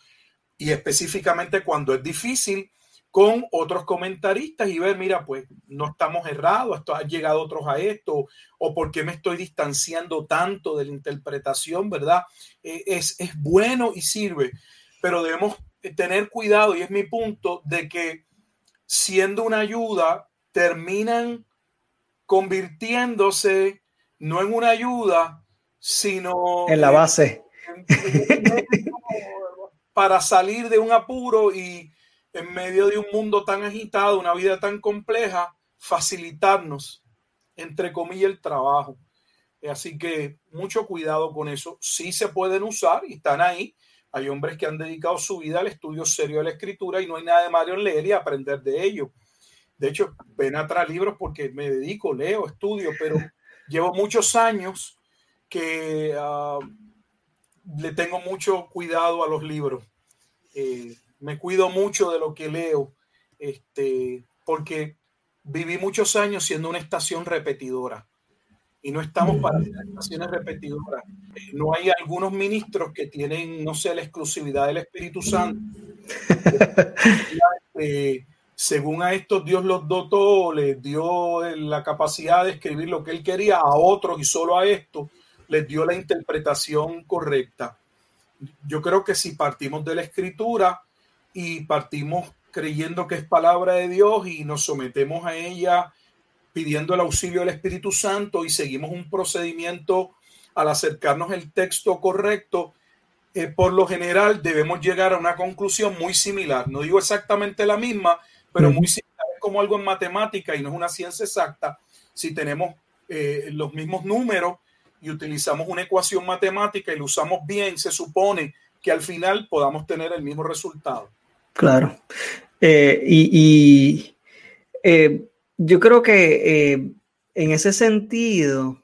y específicamente cuando es difícil con otros comentaristas y ver, mira, pues no estamos errados, esto, han llegado otros a esto, o por qué me estoy distanciando tanto de la interpretación, ¿verdad? Eh, es, es bueno y sirve, pero debemos tener cuidado, y es mi punto, de que siendo una ayuda, terminan convirtiéndose no en una ayuda, sino en la base. para salir de un apuro y en medio de un mundo tan agitado, una vida tan compleja, facilitarnos, entre comillas, el trabajo. Así que mucho cuidado con eso. Sí se pueden usar y están ahí. Hay hombres que han dedicado su vida al estudio serio de la escritura y no hay nada de malo en leer y aprender de ello. De hecho, ven atrás libros porque me dedico, leo, estudio, pero <laughs> llevo muchos años que uh, le tengo mucho cuidado a los libros. Eh, me cuido mucho de lo que leo, este, porque viví muchos años siendo una estación repetidora y no estamos para estaciones repetidoras. No hay algunos ministros que tienen, no sé, la exclusividad del Espíritu Santo. <laughs> Eh, según a estos Dios los dotó, les dio la capacidad de escribir lo que él quería, a otros y solo a esto les dio la interpretación correcta. Yo creo que si partimos de la escritura y partimos creyendo que es palabra de Dios y nos sometemos a ella pidiendo el auxilio del Espíritu Santo y seguimos un procedimiento al acercarnos el texto correcto, eh, por lo general debemos llegar a una conclusión muy similar. No digo exactamente la misma, pero muy similar como algo en matemática y no es una ciencia exacta. Si tenemos eh, los mismos números y utilizamos una ecuación matemática y lo usamos bien, se supone que al final podamos tener el mismo resultado. Claro. Eh, y, eh, yo creo que en ese sentido,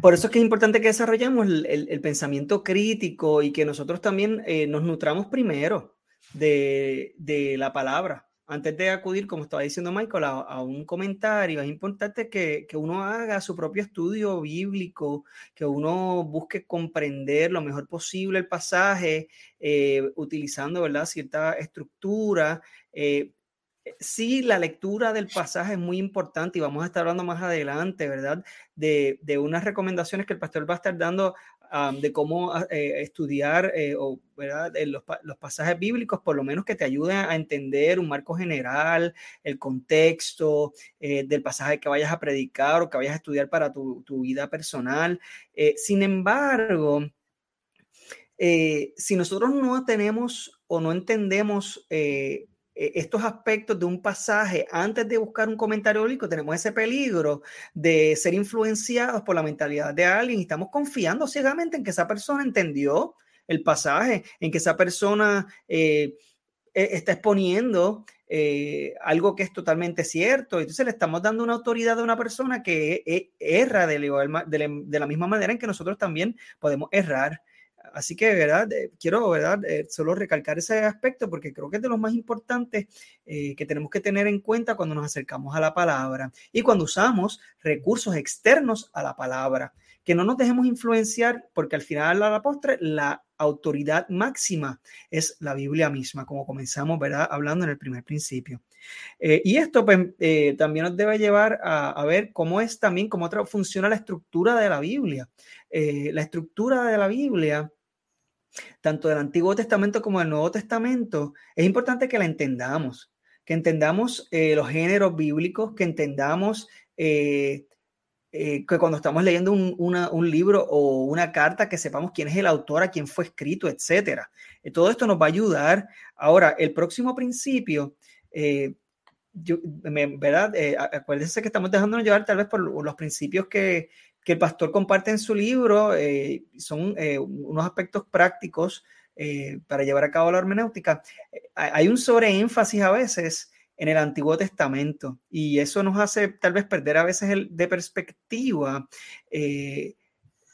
por eso es que es importante que desarrollemos el pensamiento crítico y que nosotros también nos nutramos primero de, la palabra. Antes de acudir, como estaba diciendo Michael, a, un comentario, es importante que, uno haga su propio estudio bíblico, que uno busque comprender lo mejor posible el pasaje, eh, utilizando ¿verdad? cierta estructura. Eh, sí, la lectura del pasaje es muy importante y vamos a estar hablando más adelante, ¿verdad? De, de, unas recomendaciones que el pastor va a estar dando de cómo ah, eh, estudiar eh, o, Los, pasajes bíblicos, por lo menos que te ayuden a entender un marco general, el contexto eh, del pasaje que vayas a predicar o que vayas a estudiar para tu, vida personal. sin embargo, si nosotros no tenemos o no entendemos estos aspectos de un pasaje antes de buscar un comentario bíblico, tenemos ese peligro de ser influenciados por la mentalidad de alguien y estamos confiando ciegamente en que esa persona entendió el pasaje, en que esa persona eh, e, está exponiendo eh, algo que es totalmente cierto. Entonces le estamos dando una autoridad a una persona que e, erra de la misma manera en que nosotros también podemos errar. Así que, ¿verdad? Eh, quiero, ¿verdad? Eh, solo recalcar ese aspecto porque creo que es de los más importantes eh, que tenemos que tener en cuenta cuando nos acercamos a la palabra y cuando usamos recursos externos a la palabra. Que no nos dejemos influenciar porque al final, a la postre, la autoridad máxima es la Biblia misma, como comenzamos, ¿verdad? Hablando en el primer principio. y esto pues, también nos debe llevar a, ver cómo es también, cómo funciona la estructura de la Biblia. la estructura de la Biblia tanto del Antiguo Testamento como del Nuevo Testamento, es importante que la entendamos, que entendamos eh, los géneros bíblicos, que entendamos eh, eh, que cuando estamos leyendo un, libro o una carta, que sepamos quién es el autor, a quién fue escrito, etc. todo esto nos va a ayudar. Ahora, el próximo principio, ¿verdad? acuérdense que estamos dejándonos llevar tal vez por los principios que, que el pastor comparte en su libro eh, son eh, unos aspectos prácticos eh, para llevar a cabo la hermenéutica. Hay un sobreénfasis a veces en el Antiguo Testamento. Y eso nos hace tal vez perder a veces el, de perspectiva.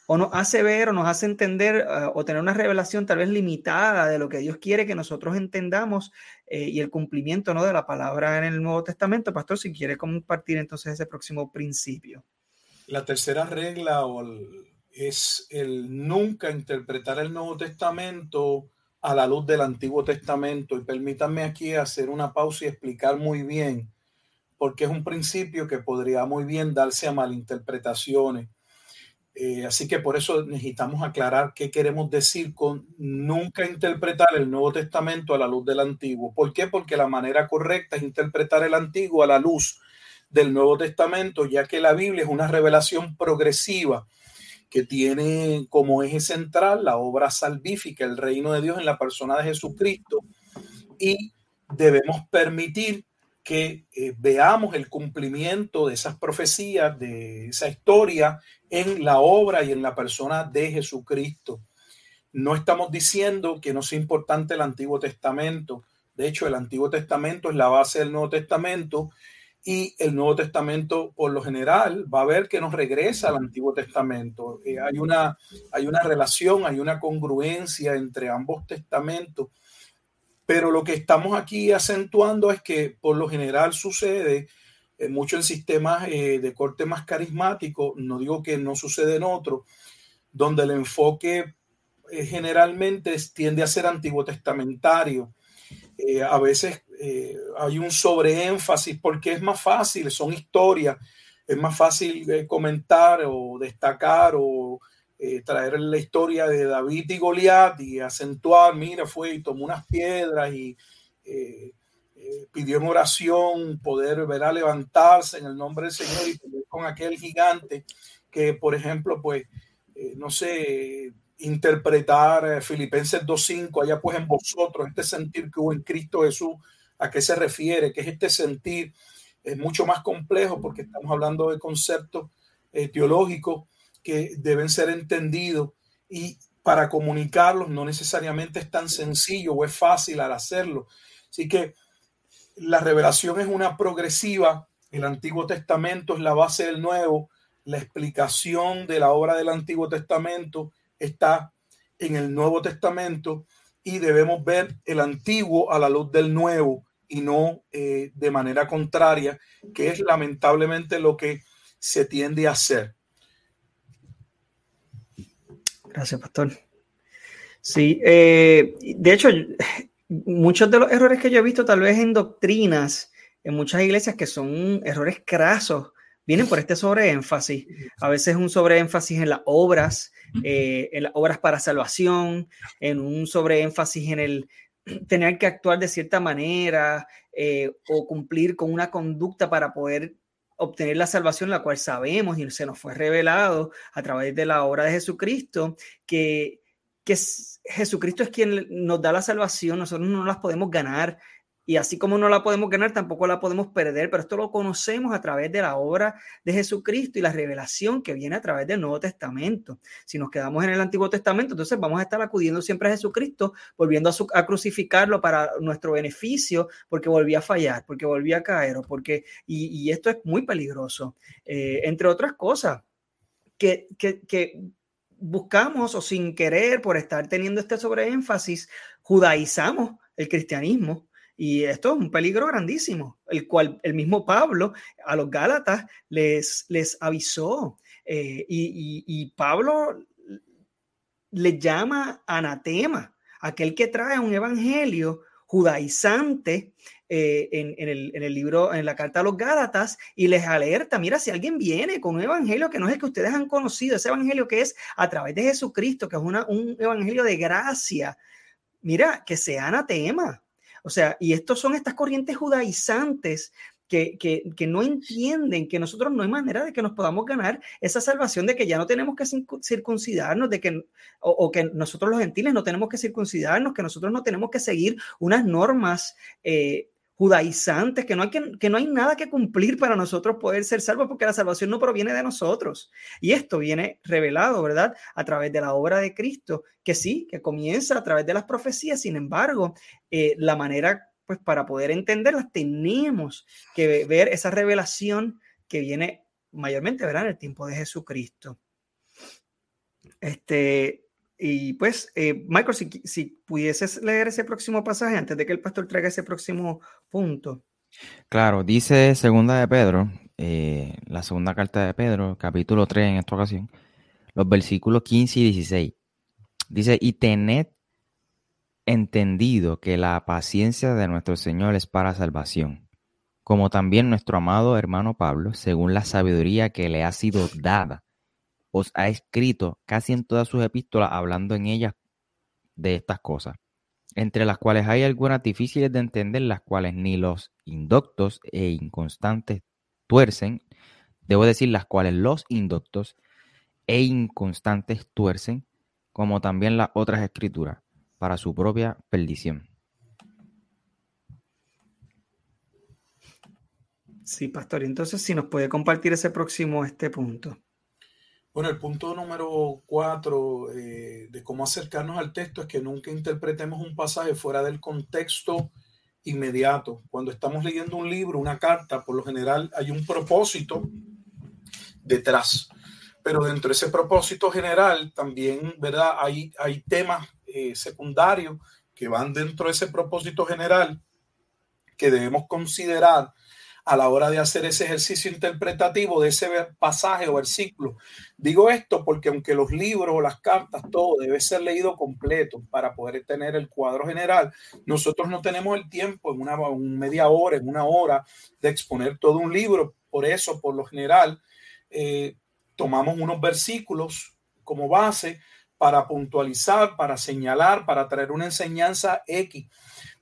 O nos hace ver o nos hace entender o tener una revelación tal vez limitada de lo que Dios quiere que nosotros entendamos y el cumplimiento ¿no? de la palabra en el Nuevo Testamento. Pastor, si quiere compartir entonces ese próximo principio. La tercera regla es el nunca interpretar el Nuevo Testamento a la luz del Antiguo Testamento. Y permítanme aquí hacer una pausa y explicar muy bien, porque es un principio que podría muy bien darse a malinterpretaciones. Eh, así que por eso necesitamos aclarar qué queremos decir con nunca interpretar el Nuevo Testamento a la luz del Antiguo. ¿Por qué? Porque la manera correcta es interpretar el Antiguo a la luz del Nuevo Testamento, ya que la Biblia es una revelación progresiva que tiene como eje central la obra salvífica, el reino de Dios en la persona de Jesucristo, y debemos permitir que eh, veamos el cumplimiento de esas profecías, de esa historia en la obra y en la persona de Jesucristo. No estamos diciendo que no sea importante el Antiguo Testamento. De hecho, el Antiguo Testamento es la base del Nuevo Testamento y el Nuevo Testamento, por lo general, va a ver que nos regresa al Antiguo Testamento. Eh, hay, una, hay una relación, hay una congruencia entre ambos testamentos pero lo que estamos aquí acentuando es que por lo general sucede eh, mucho en sistemas eh, de corte más carismático, no digo que no sucede en otros, donde el enfoque generalmente tiende a ser antiguo testamentario. a veces hay un sobreénfasis porque es más fácil, son historias, es más fácil comentar o destacar o eh, traer la historia de David y Goliat y acentuar, mira, fue y tomó unas piedras y eh, eh, pidió en oración poder ver a levantarse en el nombre del Señor y con aquel gigante que, por ejemplo, pues, no sé, interpretar Filipenses 2.5, allá pues en vosotros, este sentir que hubo en Cristo Jesús, ¿a qué se refiere? ¿Qué es este sentir? Es mucho más complejo porque estamos hablando de conceptos teológicos que deben ser entendidos y para comunicarlos no necesariamente es tan sencillo o es fácil al hacerlo. Así que la revelación es una progresiva, el Antiguo Testamento es la base del Nuevo, la explicación de la obra del Antiguo Testamento está en el Nuevo Testamento y debemos ver el Antiguo a la luz del Nuevo y no eh, de manera contraria, que es lamentablemente lo que se tiende a hacer. Gracias, pastor. Sí, eh, de hecho, muchos de los errores que yo he visto tal vez en doctrinas, en muchas iglesias que son errores crasos, vienen por este sobreénfasis. A veces un sobreénfasis en las obras, eh, en las obras para salvación, en un sobreénfasis en el <clears throat> tener que actuar de cierta manera eh, o cumplir con una conducta para poder obtener la salvación, la cual sabemos y se nos fue revelado a través de la obra de Jesucristo, que, que Jesucristo es quien nos da la salvación, nosotros no las podemos ganar, y así como no la podemos ganar, tampoco la podemos perder, pero esto lo conocemos a través de la obra de Jesucristo y la revelación que viene a través del Nuevo Testamento. Si nos quedamos en el Antiguo Testamento, entonces vamos a estar acudiendo siempre a Jesucristo, volviendo a, crucificarlo para nuestro beneficio, porque volvía a fallar, porque volvía a caer, o porque, y, esto es muy peligroso, eh, entre otras cosas, que, que, que buscamos o sin querer, por estar teniendo este sobreénfasis, judaizamos el cristianismo y esto es un peligro grandísimo, el cual el mismo Pablo a los Gálatas les, les avisó. Eh, y, Pablo le llama anatema, aquel que trae un evangelio judaizante eh, en, el, en, el, libro, en la carta a los Gálatas, y les alerta, mira, si alguien viene con un evangelio que no es el que ustedes han conocido, ese evangelio que es a través de Jesucristo, que es una, un evangelio de gracia, mira, que sea anatema, o sea, y estos son estas corrientes judaizantes que, que, no entienden que nosotros no hay manera de que nos podamos ganar esa salvación de que ya no tenemos que circuncidarnos, de que, o, que nosotros los gentiles no tenemos que circuncidarnos, que nosotros no tenemos que seguir unas normas eh, judaizantes, que no, hay que, que no hay nada que cumplir para nosotros poder ser salvos, porque la salvación no proviene de nosotros. Y esto viene revelado, ¿verdad? A través de la obra de Cristo, que sí, que comienza a través de las profecías, sin embargo, eh, la manera pues para poder entenderlas tenemos que ver esa revelación que viene mayormente, ¿verdad? En el tiempo de Jesucristo. Este, y pues, eh, Michael, si, si, pudieses leer ese próximo pasaje antes de que el pastor traiga ese próximo punto. Claro, dice segunda de Pedro, eh, la segunda carta de Pedro, capítulo 3 en esta ocasión, los versículos 15 y 16. Dice, y tened entendido que la paciencia de nuestro Señor es para salvación, como también nuestro amado hermano Pablo, según la sabiduría que le ha sido dada, os ha escrito casi en todas sus epístolas hablando en ellas de estas cosas, entre las cuales hay algunas difíciles de entender, las cuales ni los indoctos e inconstantes tuercen, debo decir las cuales los indoctos e inconstantes tuercen, como también las otras escrituras, para su propia perdición. Sí, pastor. Entonces, si nos puede compartir ese próximo este punto. Bueno, el punto número cuatro eh, de cómo acercarnos al texto es que nunca interpretemos un pasaje fuera del contexto inmediato. Cuando estamos leyendo un libro, una carta, por lo general hay un propósito detrás. Pero dentro de ese propósito general también, ¿verdad? Hay, hay temas eh, secundarios que van dentro de ese propósito general que debemos considerar a la hora de hacer ese ejercicio interpretativo de ese pasaje o versículo. Digo esto porque aunque los libros o las cartas, todo debe ser leído completo para poder tener el cuadro general, nosotros no tenemos el tiempo en una media hora, en una hora de exponer todo un libro. Por eso, por lo general, eh, tomamos unos versículos como base para puntualizar, para señalar, para traer una enseñanza X.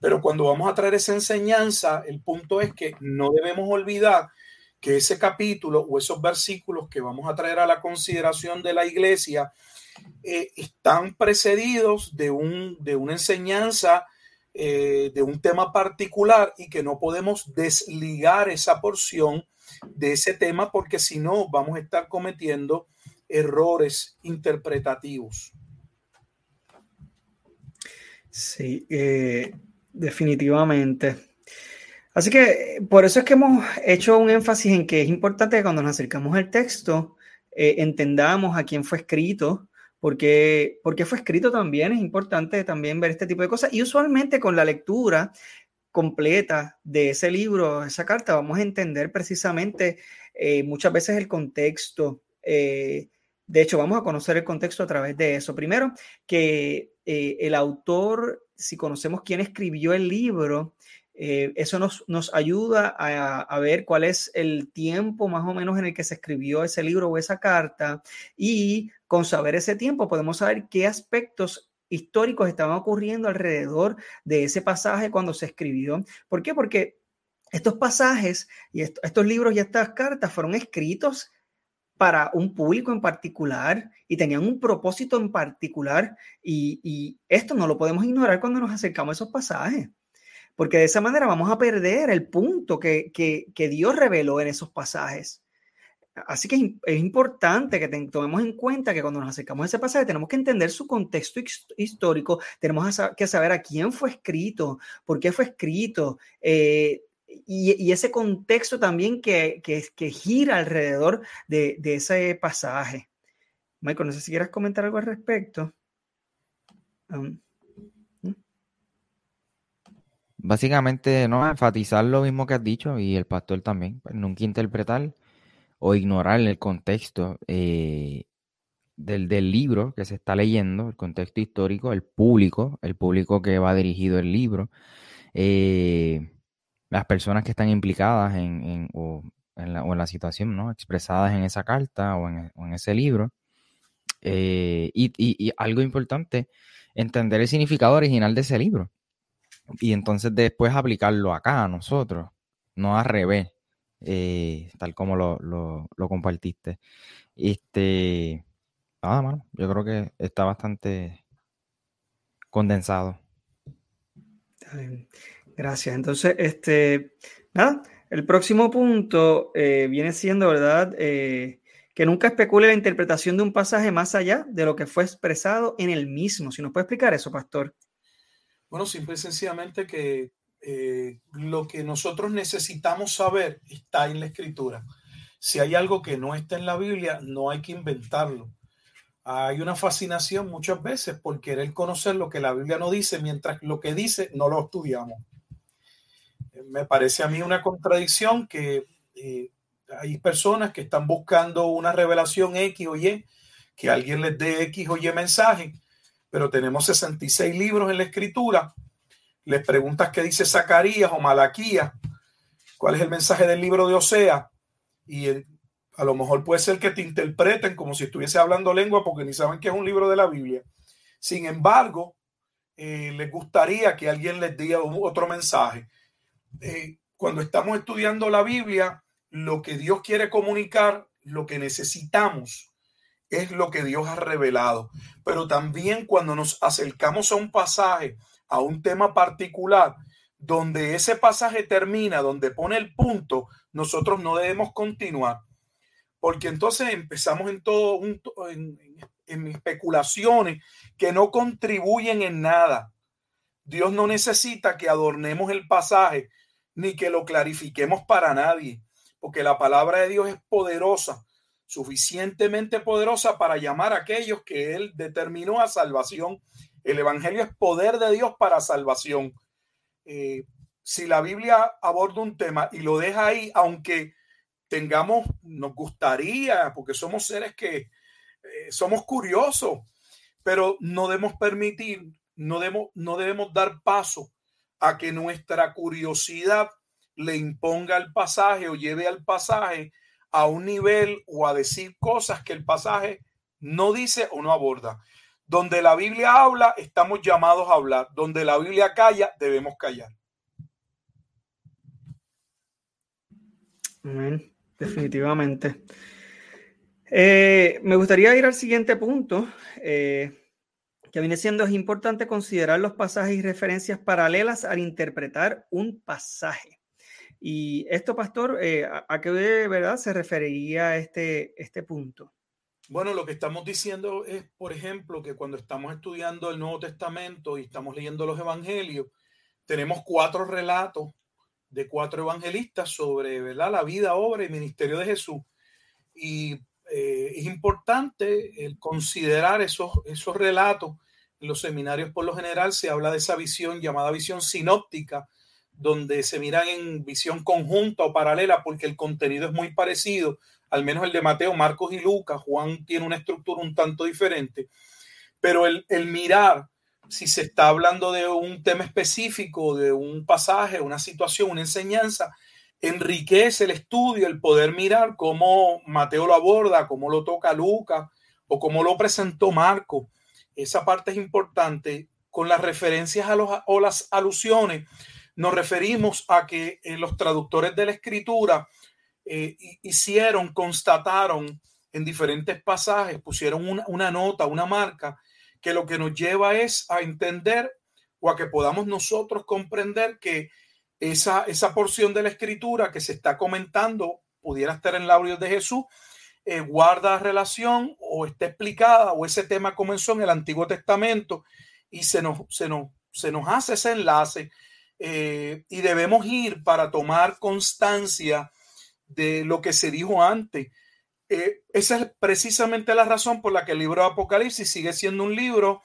Pero cuando vamos a traer esa enseñanza, el punto es que no debemos olvidar que ese capítulo o esos versículos que vamos a traer a la consideración de la iglesia eh, están precedidos de, un, de una enseñanza, eh, de un tema particular y que no podemos desligar esa porción de ese tema porque si no vamos a estar cometiendo errores interpretativos. Sí, eh, definitivamente. Así que por eso es que hemos hecho un énfasis en que es importante que cuando nos acercamos al texto eh, entendamos a quién fue escrito, porque, porque fue escrito también, es importante también ver este tipo de cosas. Y usualmente con la lectura completa de ese libro, esa carta, vamos a entender precisamente eh, muchas veces el contexto. De hecho, vamos a conocer el contexto a través de eso. Primero, que eh, el autor, si conocemos quién escribió el libro, eh, eso nos, nos ayuda a, ver cuál es el tiempo más o menos en el que se escribió ese libro o esa carta. Y con saber ese tiempo podemos saber qué aspectos históricos estaban ocurriendo alrededor de ese pasaje cuando se escribió. ¿Por qué? Porque estos pasajes y estos libros y estas cartas fueron escritos para un público en particular y tenían un propósito en particular y, esto no lo podemos ignorar cuando nos acercamos a esos pasajes, porque de esa manera vamos a perder el punto que, que, Dios reveló en esos pasajes. Así que es importante que tomemos en cuenta que cuando nos acercamos a ese pasaje tenemos que entender su contexto histórico, tenemos que saber a quién fue escrito, por qué fue escrito, eh, y, ese contexto también que, que, gira alrededor de, de, ese pasaje. Michael, no sé si quieras comentar algo al respecto. Um. Básicamente, no, enfatizar lo mismo que has dicho y el pastor también, pues, nunca interpretar o ignorar el contexto eh, del, del, libro que se está leyendo, el contexto histórico, el público, el público que va dirigido el libro. Eh, las personas que están implicadas en, o, en la, o, la, situación, ¿no? Expresadas en esa carta o en, en ese libro. Eh, y, y, algo importante, entender el significado original de ese libro. Y entonces después aplicarlo acá a nosotros, no al revés, eh, tal como lo, lo, compartiste. Este, nada más, yo creo que está bastante condensado. Gracias. Entonces, este, nada, el próximo punto eh, viene siendo, ¿verdad? Eh, que nunca especule la interpretación de un pasaje más allá de lo que fue expresado en el mismo. Si nos puede explicar eso, pastor. Bueno, simple y sencillamente que eh, lo que nosotros necesitamos saber está en la escritura. Si hay algo que no está en la Biblia, no hay que inventarlo. Hay una fascinación muchas veces por querer conocer lo que la Biblia no dice, mientras lo que dice no lo estudiamos. Me parece a mí una contradicción que eh, hay personas que están buscando una revelación X o Y, que alguien les dé X o Y mensaje, pero tenemos 66 libros en la escritura les preguntas qué dice Zacarías o Malaquías, cuál es el mensaje del libro de Osea, y a lo mejor puede ser que te interpreten como si estuviese hablando lengua porque ni saben que es un libro de la Biblia. Sin embargo, eh, les gustaría que alguien les diga otro mensaje. Eh, cuando estamos estudiando la Biblia, lo que Dios quiere comunicar, lo que necesitamos, es lo que Dios ha revelado. Pero también cuando nos acercamos a un pasaje a un tema particular, donde ese pasaje termina, donde pone el punto, nosotros no debemos continuar, porque entonces empezamos en todo un, en, en especulaciones que no contribuyen en nada. Dios no necesita que adornemos el pasaje ni que lo clarifiquemos para nadie, porque la palabra de Dios es poderosa, suficientemente poderosa para llamar a aquellos que Él determinó a salvación el Evangelio es poder de Dios para salvación. Eh, si la Biblia aborda un tema y lo deja ahí, aunque tengamos, nos gustaría, porque somos seres que eh, somos curiosos, pero no debemos permitir, no debemos, no debemos dar paso a que nuestra curiosidad le imponga el pasaje o lleve al pasaje a un nivel o a decir cosas que el pasaje no dice o no aborda. Donde la Biblia habla, estamos llamados a hablar. Donde la Biblia calla, debemos callar. Amén. Definitivamente. Eh, me gustaría ir al siguiente punto, eh, que viene siendo es importante considerar los pasajes y referencias paralelas al interpretar un pasaje. Y esto, pastor, eh, ¿a, qué verdad se referiría este, este punto? Bueno, lo que estamos diciendo es, por ejemplo, que cuando estamos estudiando el Nuevo Testamento y estamos leyendo los Evangelios, tenemos cuatro relatos de cuatro evangelistas sobre ¿verdad? la vida, obra y ministerio de Jesús. Y eh, es importante el considerar esos, esos relatos. En los seminarios, por lo general, se habla de esa visión llamada visión sinóptica, donde se miran en visión conjunta o paralela, porque el contenido es muy parecido, al menos el de Mateo, Marcos y Lucas, Juan tiene una estructura un tanto diferente, pero el, mirar si se está hablando de un tema específico, de un pasaje, una situación, una enseñanza, enriquece el estudio, el poder mirar cómo Mateo lo aborda, cómo lo toca Lucas o cómo lo presentó Marco. Esa parte es importante. Con las referencias a los, o las alusiones, nos referimos a que eh, los traductores de la escritura eh, hicieron, constataron en diferentes pasajes, pusieron una, nota, una marca, que lo que nos lleva es a entender o a que podamos nosotros comprender que esa, esa porción de la escritura que se está comentando pudiera estar en labios de Jesús, eh, guarda relación o está explicada o ese tema comenzó en el Antiguo Testamento y se nos, se nos, se nos hace ese enlace eh, y debemos ir para tomar constancia de lo que se dijo antes. Eh, esa es precisamente la razón por la que el libro de Apocalipsis sigue siendo un libro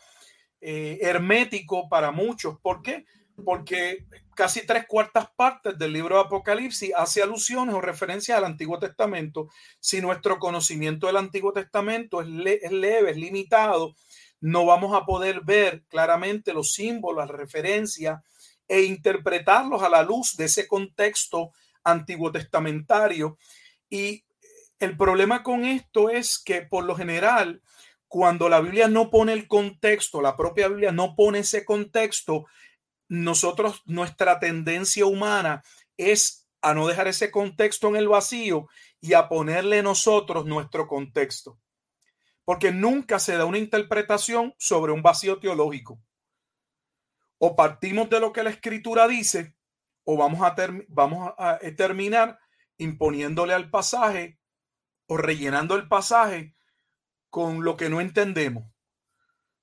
eh, hermético para muchos. ¿Por qué? Porque casi tres cuartas partes del libro de Apocalipsis hace alusiones o referencias al Antiguo Testamento. Si nuestro conocimiento del Antiguo Testamento es, leve, es limitado, no vamos a poder ver claramente los símbolos, las referencias e interpretarlos a la luz de ese contexto antiguo testamentario. Y el problema con esto es que por lo general, cuando la Biblia no pone el contexto, la propia Biblia no pone ese contexto, nosotros, nuestra tendencia humana es a no dejar ese contexto en el vacío y a ponerle nosotros nuestro contexto. Porque nunca se da una interpretación sobre un vacío teológico. O partimos de lo que la escritura dice o vamos a, vamos a terminar imponiéndole al pasaje o rellenando el pasaje con lo que no entendemos,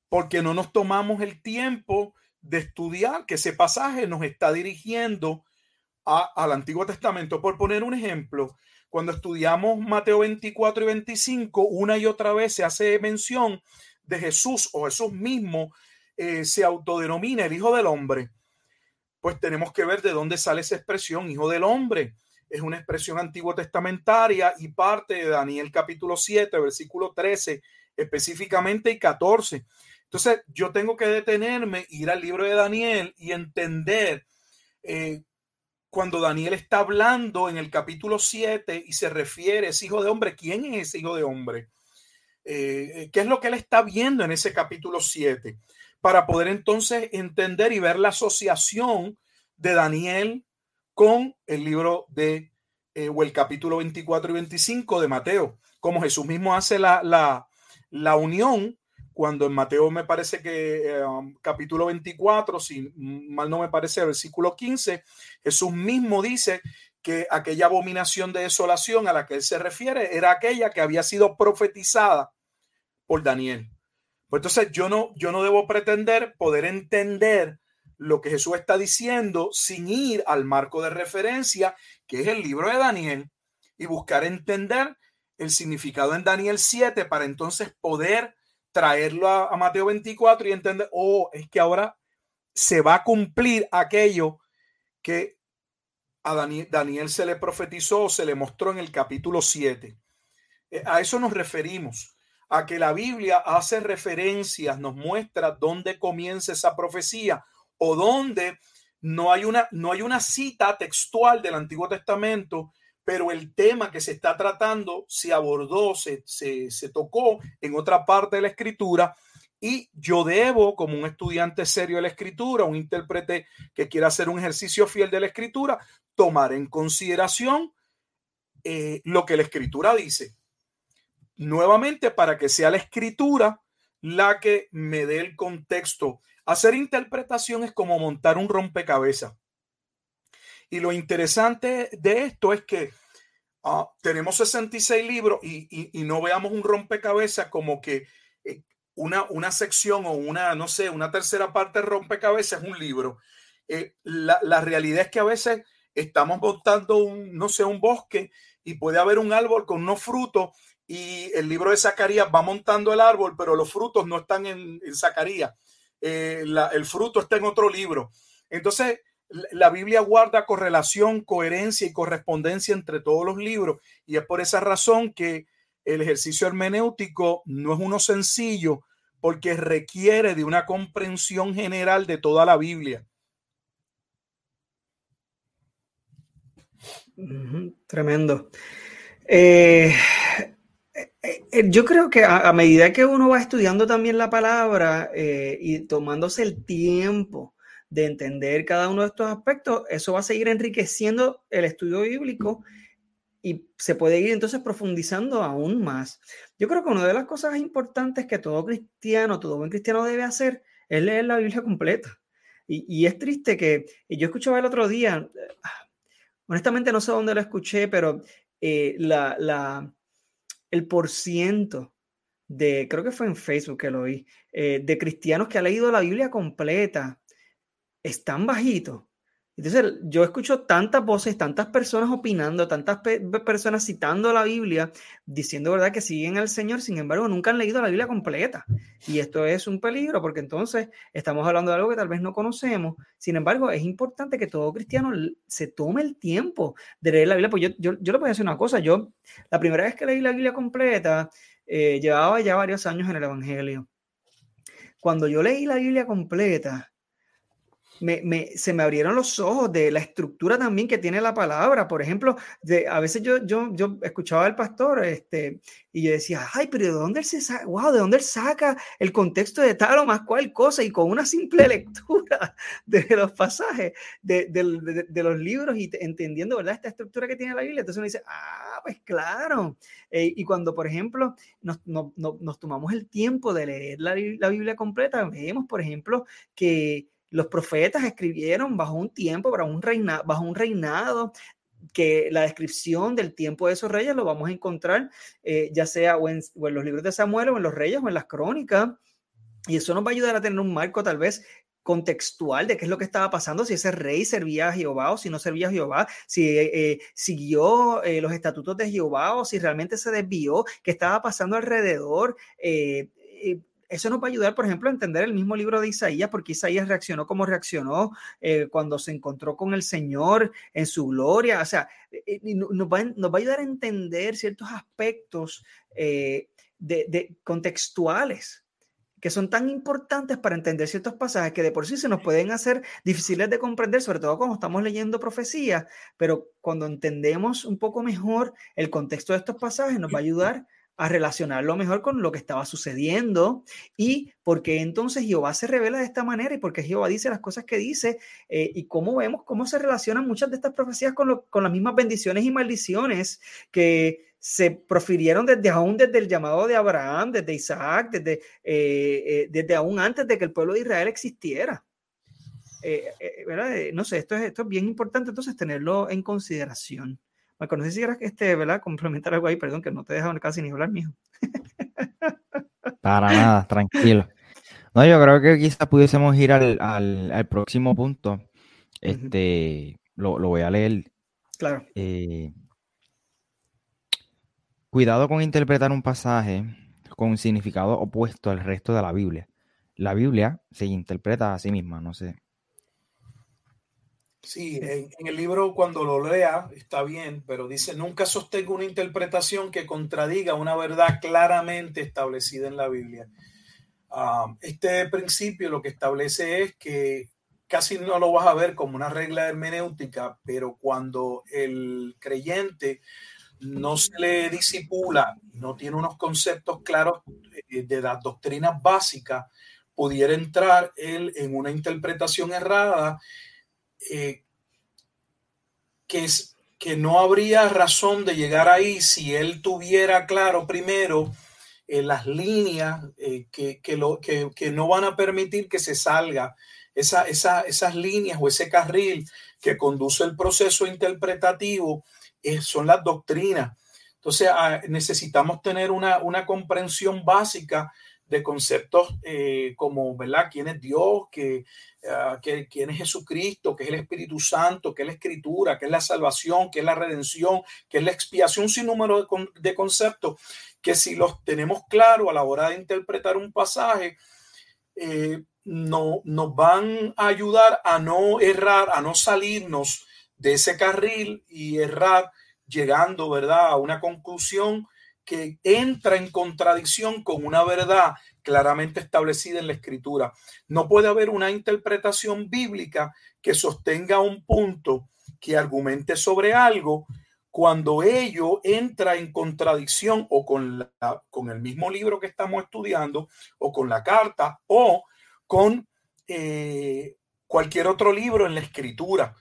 porque no nos tomamos el tiempo de estudiar que ese pasaje nos está dirigiendo al Antiguo Testamento. Por poner un ejemplo, cuando estudiamos Mateo 24 y 25, una y otra vez se hace mención de Jesús o Jesús mismo eh, se autodenomina el Hijo del Hombre. Pues tenemos que ver de dónde sale esa expresión, Hijo del Hombre. Es una expresión antiguo testamentaria y parte de Daniel capítulo 7, versículo 13 específicamente y 14. Entonces yo tengo que detenerme, ir al libro de Daniel y entender eh, cuando Daniel está hablando en el capítulo 7 y se refiere a ese hijo de hombre, ¿quién es ese hijo de hombre? Eh, eh, ¿Qué es lo que él está viendo en ese capítulo 7? Para poder entonces entender y ver la asociación de Daniel con el libro de, o el capítulo 24 y 25 de Mateo, como Jesús mismo hace la, la, la unión cuando en Mateo me parece que eh, um, capítulo 24, si mal no me parece, versículo 15, Jesús mismo dice que aquella abominación de desolación a la que él se refiere era aquella que había sido profetizada por Daniel. Pues entonces yo no, yo no debo pretender poder entender lo que Jesús está diciendo sin ir al marco de referencia, que es el libro de Daniel, y buscar entender el significado en Daniel 7 para entonces poder traerlo a, Mateo 24 y entender, oh, es que ahora se va a cumplir aquello que a Daniel, Daniel se le profetizó, se le mostró en el capítulo 7. Eh, a eso nos referimos, a que la Biblia hace referencias, nos muestra dónde comienza esa profecía o dónde no hay una, no hay una cita textual del Antiguo Testamento pero el tema que se está tratando se abordó, se, se, tocó en otra parte de la escritura y yo debo, como un estudiante serio de la escritura, un intérprete que quiera hacer un ejercicio fiel de la escritura, tomar en consideración eh, lo que la escritura dice. Nuevamente, para que sea la escritura la que me dé el contexto. Hacer interpretación es como montar un rompecabezas. Y lo interesante de esto es que ah, tenemos 66 libros y, no veamos un rompecabezas como que eh, una, una sección o una, no sé, una tercera parte rompecabezas un libro. Eh, la, la, realidad es que a veces estamos montando un, no sé, un bosque y puede haber un árbol con unos frutos y el libro de Zacarías va montando el árbol, pero los frutos no están en, en Zacarías. Eh, el fruto está en otro libro. Entonces, la Biblia guarda correlación, coherencia y correspondencia entre todos los libros y es por esa razón que el ejercicio hermenéutico no es uno sencillo porque requiere de una comprensión general de toda la Biblia. Tremendo. Eh, eh, eh, yo creo que a, medida que uno va estudiando también la palabra y tomándose el tiempo de entender cada uno de estos aspectos, eso va a seguir enriqueciendo el estudio bíblico y se puede ir entonces profundizando aún más. Yo creo que una de las cosas importantes que todo cristiano, todo buen cristiano debe hacer es leer la Biblia completa. Y, es triste que yo escuchaba el otro día, <sighs> honestamente no sé dónde lo escuché, pero eh, la, la, el porciento de, creo que fue en Facebook que lo vi, eh, de cristianos que ha leído la Biblia completa es tan bajito. Entonces, yo escucho tantas voces, tantas personas opinando, tantas personas citando la Biblia, diciendo verdad que siguen al Señor, sin embargo, nunca han leído la Biblia completa. Y esto es un peligro porque entonces estamos hablando de algo que tal vez no conocemos. Sin embargo, es importante que todo cristiano se tome el tiempo de leer la Biblia. Pues yo, yo, yo le voy a decir una cosa. Yo, la primera vez que leí la Biblia completa, eh, llevaba ya varios años en el Evangelio. Cuando yo leí la Biblia completa, me, se me abrieron los ojos de la estructura también que tiene la palabra. Por ejemplo, a veces yo, yo, yo escuchaba al pastor este, y yo decía, ay, pero ¿de dónde él se saca? Wow, ¿de dónde él saca el contexto de tal o más cual cosa? Y con una simple <laughs> lectura de los pasajes, de, de, los libros y entendiendo, ¿verdad? Esta estructura que tiene la Biblia. Entonces uno dice, ah, pues claro. Eh, y cuando, por ejemplo, nos, no, nos, tomamos el tiempo de leer la, la Biblia completa, vemos, por ejemplo, que los profetas escribieron bajo un tiempo, bajo un, reina, bajo un reinado, que la descripción del tiempo de esos reyes lo vamos a encontrar eh, ya sea en, los libros de Samuel o en los reyes o en las crónicas. Y eso nos va a ayudar a tener un marco tal vez contextual de qué es lo que estaba pasando, si ese rey servía a Jehová o si no servía a Jehová, si eh, siguió eh, los estatutos de Jehová o si realmente se desvió, qué estaba pasando alrededor. Eh, eso nos va a ayudar, por ejemplo, a entender el mismo libro de Isaías, porque Isaías reaccionó como reaccionó cuando se encontró con el Señor en su gloria. O sea, nos va, nos, va, a ayudar a entender ciertos aspectos de, de contextuales que son tan importantes para entender ciertos pasajes que de por sí se nos pueden hacer difíciles de comprender, sobre todo cuando estamos leyendo profecías, pero cuando entendemos un poco mejor el contexto de estos pasajes nos va a ayudar a relacionarlo mejor con lo que estaba sucediendo y por qué entonces Jehová se revela de esta manera y por qué Jehová dice las cosas que dice eh, y cómo vemos cómo se relacionan muchas de estas profecías con, con las mismas bendiciones y maldiciones que se profirieron desde aún desde el llamado de Abraham, desde Isaac, desde, eh, eh, desde aún antes de que el pueblo de Israel existiera. Eh, no sé, esto es, esto es bien importante entonces tenerlo en consideración. Marco, no sé si quieras este, ¿verdad? complementar algo ahí, perdón, que no te dejaron casi ni hablar, mijo. Para nada, <laughs> tranquilo. No, yo creo que quizás pudiésemos ir al, al, al próximo punto. Este, lo, lo, voy a leer. Claro. Cuidado con interpretar un pasaje con un significado opuesto al resto de la Biblia. La Biblia se interpreta a sí misma, no sé. Sí, en, el libro cuando lo lea está bien, pero dice, nunca sostengo una interpretación que contradiga una verdad claramente establecida en la Biblia. Ah, este principio lo que establece es que casi no lo vas a ver como una regla hermenéutica, pero cuando el creyente no se le disipula, no tiene unos conceptos claros eh, de las doctrinas básicas, pudiera entrar él en una interpretación errada eh, que, es, que no habría razón de llegar ahí si él tuviera claro primero eh, las líneas que, lo, que, no van a permitir que se salga esa, esas líneas o ese carril que conduce el proceso interpretativo son las doctrinas. Entonces ah, necesitamos tener una, comprensión básica de conceptos eh, como, ¿verdad? ¿Quién es Dios? Ah, ¿Qué, ¿Quién es Jesucristo? ¿Qué es el Espíritu Santo? ¿Qué es la Escritura? ¿Qué es la salvación? ¿Qué es la redención? ¿Qué es la expiación? Sin número de, conceptos que si los tenemos claros a la hora de interpretar un pasaje, eh, no, nos van a ayudar a no errar, a no salirnos de ese carril y errar llegando, ¿verdad?, a una conclusión que entra en contradicción con una verdad claramente establecida en la escritura. No puede haber una interpretación bíblica que sostenga un punto, que argumente sobre algo, cuando ello entra en contradicción o con, la, con el mismo libro que estamos estudiando, o con la carta, o con eh, cualquier otro libro en la escritura.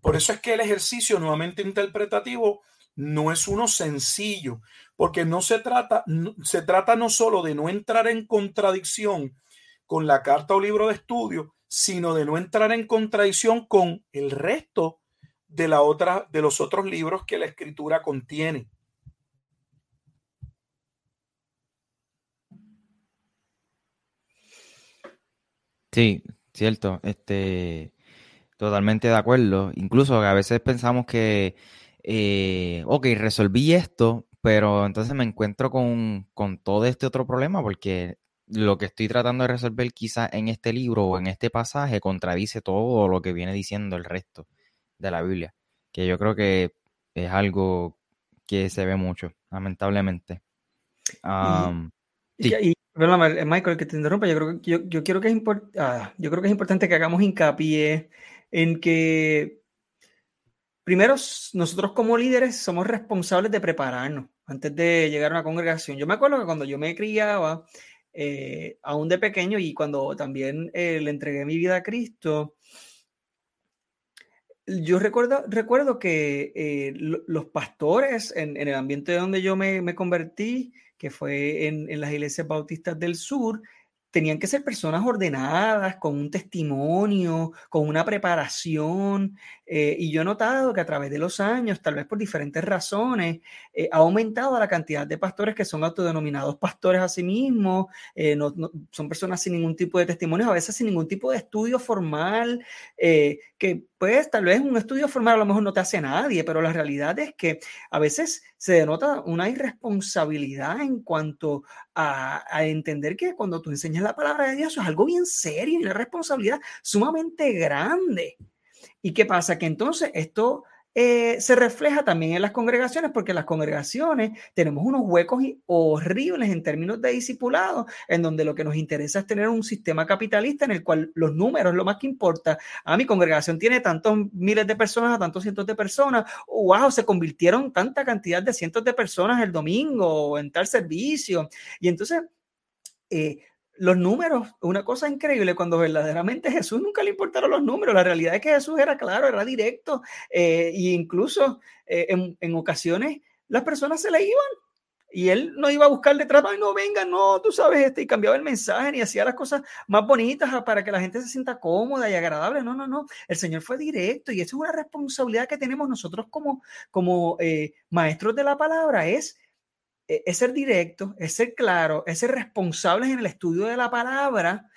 Por eso es que el ejercicio nuevamente interpretativo no es uno sencillo, porque no se trata, se trata no solo de no entrar en contradicción con la carta o libro de estudio, sino de no entrar en contradicción con el resto de la otra, de los otros libros que la escritura contiene. Sí, cierto. Este, Totalmente de acuerdo. Incluso a veces pensamos que, eh, ok, resolví esto, pero entonces me encuentro con, todo este otro problema porque lo que estoy tratando de resolver quizá en este libro o en este pasaje contradice todo lo que viene diciendo el resto de la Biblia, que yo creo que es algo que se ve mucho, lamentablemente. y, Michael, que te interrumpa, yo creo que, yo, quiero que es ah, yo creo que es importante que hagamos hincapié en que primero nosotros como líderes somos responsables de prepararnos antes de llegar a una congregación. Yo me acuerdo que cuando yo me criaba, eh, aún de pequeño y cuando también eh, le entregué mi vida a Cristo, yo recuerdo, recuerdo que eh, los pastores en, el ambiente donde yo me, convertí, que fue en, en, las iglesias bautistas del sur, tenían que ser personas ordenadas, con un testimonio, con una preparación. Eh, y yo he notado que a través de los años, tal vez por diferentes razones, eh, ha aumentado la cantidad de pastores que son autodenominados pastores a sí mismos. Eh, no, son personas sin ningún tipo de testimonio, a veces sin ningún tipo de estudio formal, que pues tal vez un estudio formal a lo mejor no te hace nadie, pero la realidad es que a veces se denota una irresponsabilidad en cuanto a, a entender que cuando tú enseñas la palabra de Dios, es algo bien serio y una responsabilidad sumamente grande. ¿Y qué pasa? Que entonces esto eh, se refleja también en las congregaciones, porque en las congregaciones tenemos unos huecos horribles en términos de discipulado, en donde lo que nos interesa es tener un sistema capitalista en el cual los números lo más que importa. A ah, mi congregación tiene tantos miles de personas, a tantos cientos de personas, wow, se convirtieron tanta cantidad de cientos de personas el domingo en tal servicio. Y entonces, eh, los números, una cosa increíble, cuando verdaderamente Jesús nunca le importaron los números, la realidad es que Jesús era claro, era directo, e incluso eh, en, en, ocasiones las personas se le iban y él no iba a buscar detrás, no venga, no, tú sabes, este, y cambiaba el mensaje y hacía las cosas más bonitas para que la gente se sienta cómoda y agradable. No, no, no, el Señor fue directo y eso es una responsabilidad que tenemos nosotros como, como eh, maestros de la palabra, es es ser directo, es ser claro, es ser responsables en el estudio de la palabra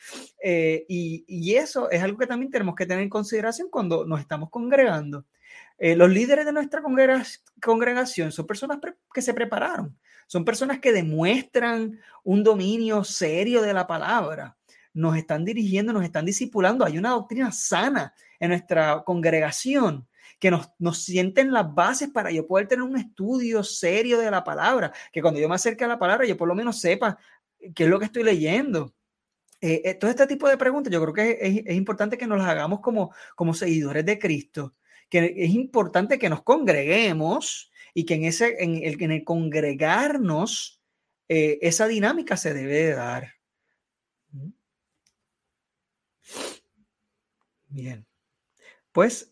eh, y, eso es algo que también tenemos que tener en consideración cuando nos estamos congregando. Eh, los líderes de nuestra congregación son personas que se prepararon, son personas que demuestran un dominio serio de la palabra, nos están dirigiendo, nos están discipulando, hay una doctrina sana en nuestra congregación que nos, nos sienten las bases para yo poder tener un estudio serio de la palabra, que cuando yo me acerque a la palabra yo por lo menos sepa qué es lo que estoy leyendo. Eh, eh, todo este tipo de preguntas yo creo que es, es, importante que nos las hagamos como, como seguidores de Cristo, que es importante que nos congreguemos y que en, ese, en, el, en el congregarnos eh, esa dinámica se debe de dar. Bien. Pues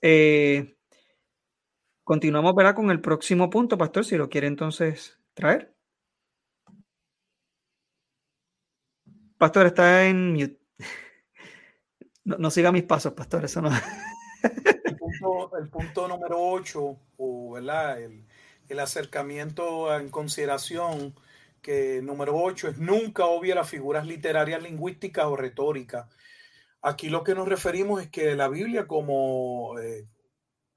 Continuamos ¿verdad? con el próximo punto, pastor, si lo quiere entonces traer. Pastor, está en mute. <laughs> No, siga mis pasos, pastor, eso no. El punto, número 8, o ¿verdad? El, el, acercamiento en consideración, que número 8 es nunca obvia las figuras literarias, lingüísticas o retóricas. Aquí lo que nos referimos es que la Biblia, como eh,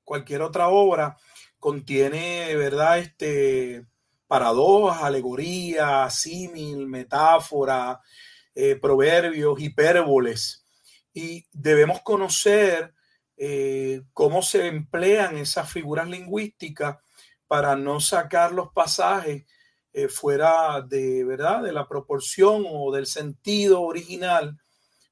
cualquier otra obra contiene, ¿verdad? Este, paradojas, alegorías, símil, metáfora, eh, proverbios, hipérboles. Y debemos conocer eh, cómo se emplean esas figuras lingüísticas para no sacar los pasajes eh, fuera de, ¿verdad? de la proporción o del sentido original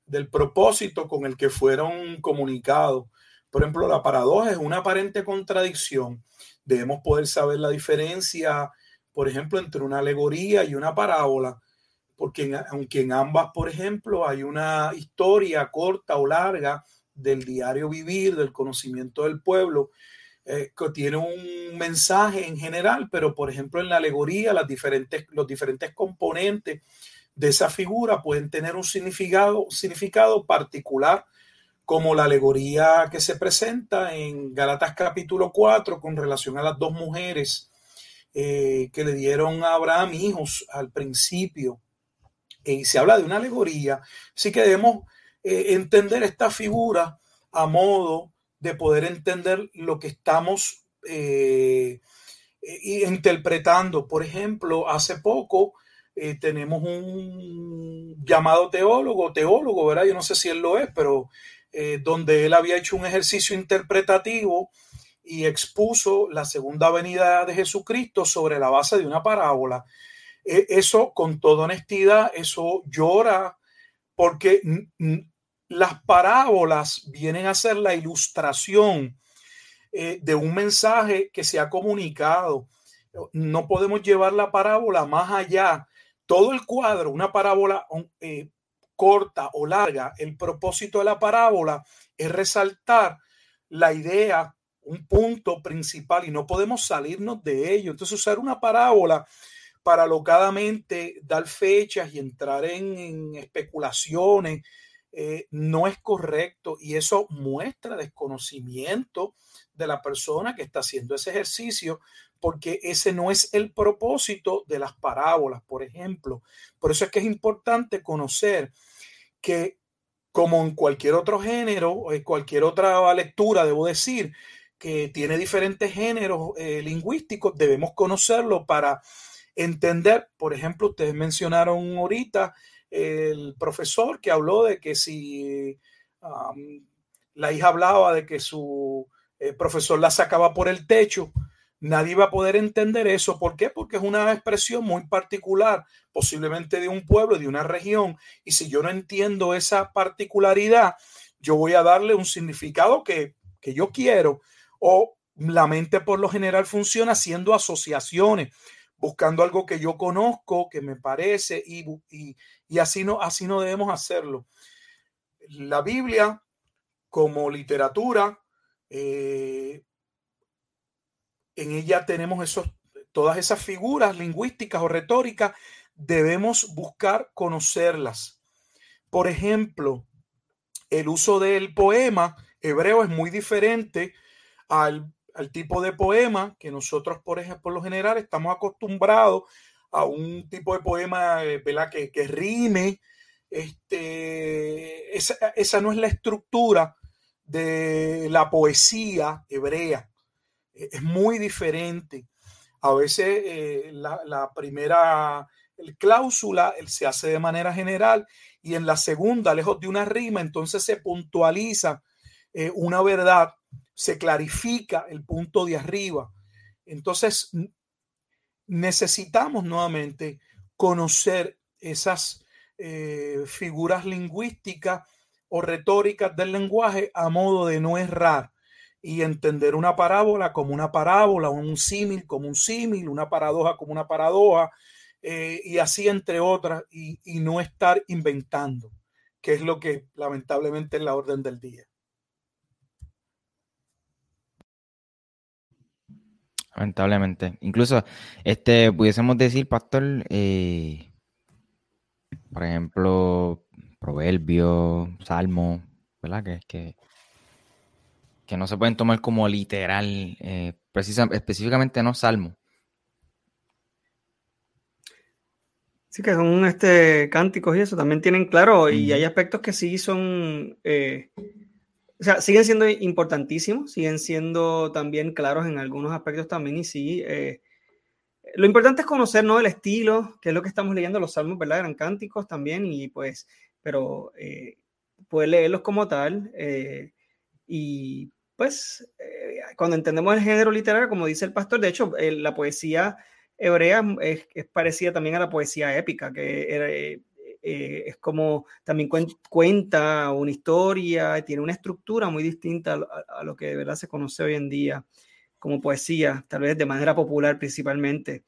del propósito con el que fueron comunicados. Por ejemplo, la paradoja es una aparente contradicción. Debemos poder saber la diferencia, por ejemplo, entre una alegoría y una parábola, porque aunque en ambas, por ejemplo, hay una historia corta o larga del diario vivir, del conocimiento del pueblo, eh, que tiene un mensaje en general, pero por ejemplo en la alegoría los diferentes componentes de esa figura pueden tener un significado particular como la alegoría que se presenta en Galatas capítulo 4 con relación a las dos mujeres eh, que le dieron a Abraham hijos al principio. Y se habla de una alegoría, así que debemos eh, entender esta figura a modo de poder entender lo que estamos eh, interpretando. Por ejemplo, hace poco tenemos un llamado teólogo, teólogo, ¿verdad? Yo no sé si él lo es, pero eh, donde él había hecho un ejercicio interpretativo y expuso la segunda venida de Jesucristo sobre la base de una parábola. E, eso, con toda honestidad, eso llora porque las parábolas vienen a ser la ilustración eh, de un mensaje que se ha comunicado. No podemos llevar la parábola más allá. Todo el cuadro, una parábola eh, corta o larga, el propósito de la parábola es resaltar la idea, un punto principal y no podemos salirnos de ello. Entonces usar una parábola para locadamente dar fechas y entrar en, especulaciones eh, no es correcto y eso muestra desconocimiento de la persona que está haciendo ese ejercicio porque ese no es el propósito de las parábolas, por ejemplo. Por eso es que es importante conocer que como en cualquier otro género, o en cualquier otra lectura, debo decir, que tiene diferentes géneros eh, lingüísticos, debemos conocerlo para entender, por ejemplo, ustedes mencionaron ahorita el profesor que habló de que si la hija hablaba de que su eh, profesor la sacaba por el techo, Nadie va a poder entender eso. ¿Por qué? Porque es una expresión muy particular, posiblemente de un pueblo, de una región. Y si yo no entiendo esa particularidad, yo voy a darle un significado que, yo quiero. O la mente por lo general funciona haciendo asociaciones, buscando algo que yo conozco, que me parece, y, y, así, no, así no debemos hacerlo. La Biblia como literatura eh, en ella tenemos esos, todas esas figuras lingüísticas o retóricas, debemos buscar conocerlas. Por ejemplo, el uso del poema hebreo es muy diferente al, tipo de poema que nosotros, por ejemplo, por lo general estamos acostumbrados a un tipo de poema eh, ¿verdad? Que, que rime. Este, esa, esa no es la estructura de la poesía hebrea es muy diferente. A veces eh, la, primera cláusula se hace de manera general y en la segunda, lejos de una rima, entonces se puntualiza eh, una verdad, se clarifica el punto de arriba. Entonces, necesitamos nuevamente conocer esas eh, figuras lingüísticas o retóricas del lenguaje a modo de no errar y entender una parábola como una parábola, un símil como un símil, una paradoja como una paradoja, eh, y así entre otras, y, no estar inventando, que es lo que lamentablemente es la orden del día. Lamentablemente. Incluso, este, pudiésemos decir, pastor, eh, por ejemplo, proverbio, salmo, ¿verdad? Que, que que no se pueden tomar como literal, eh, específicamente no salmo. Sí, que son este, cánticos y eso también tienen claro, y hay aspectos que sí son, eh, o sea, siguen siendo importantísimos, siguen siendo también claros en algunos aspectos también, y sí, eh, lo importante es conocer, ¿no? El estilo, que es lo que estamos leyendo, los salmos, ¿verdad? Eran cánticos también, y pues, pero eh, poder leerlos como tal, y pues eh, cuando entendemos el género literario, como dice el pastor, de hecho, la poesía hebrea es, parecida también a la poesía épica, que eh, eh, es como también cuenta una historia, tiene una estructura muy distinta a, lo que de verdad se conoce hoy en día como poesía, tal vez de manera popular principalmente.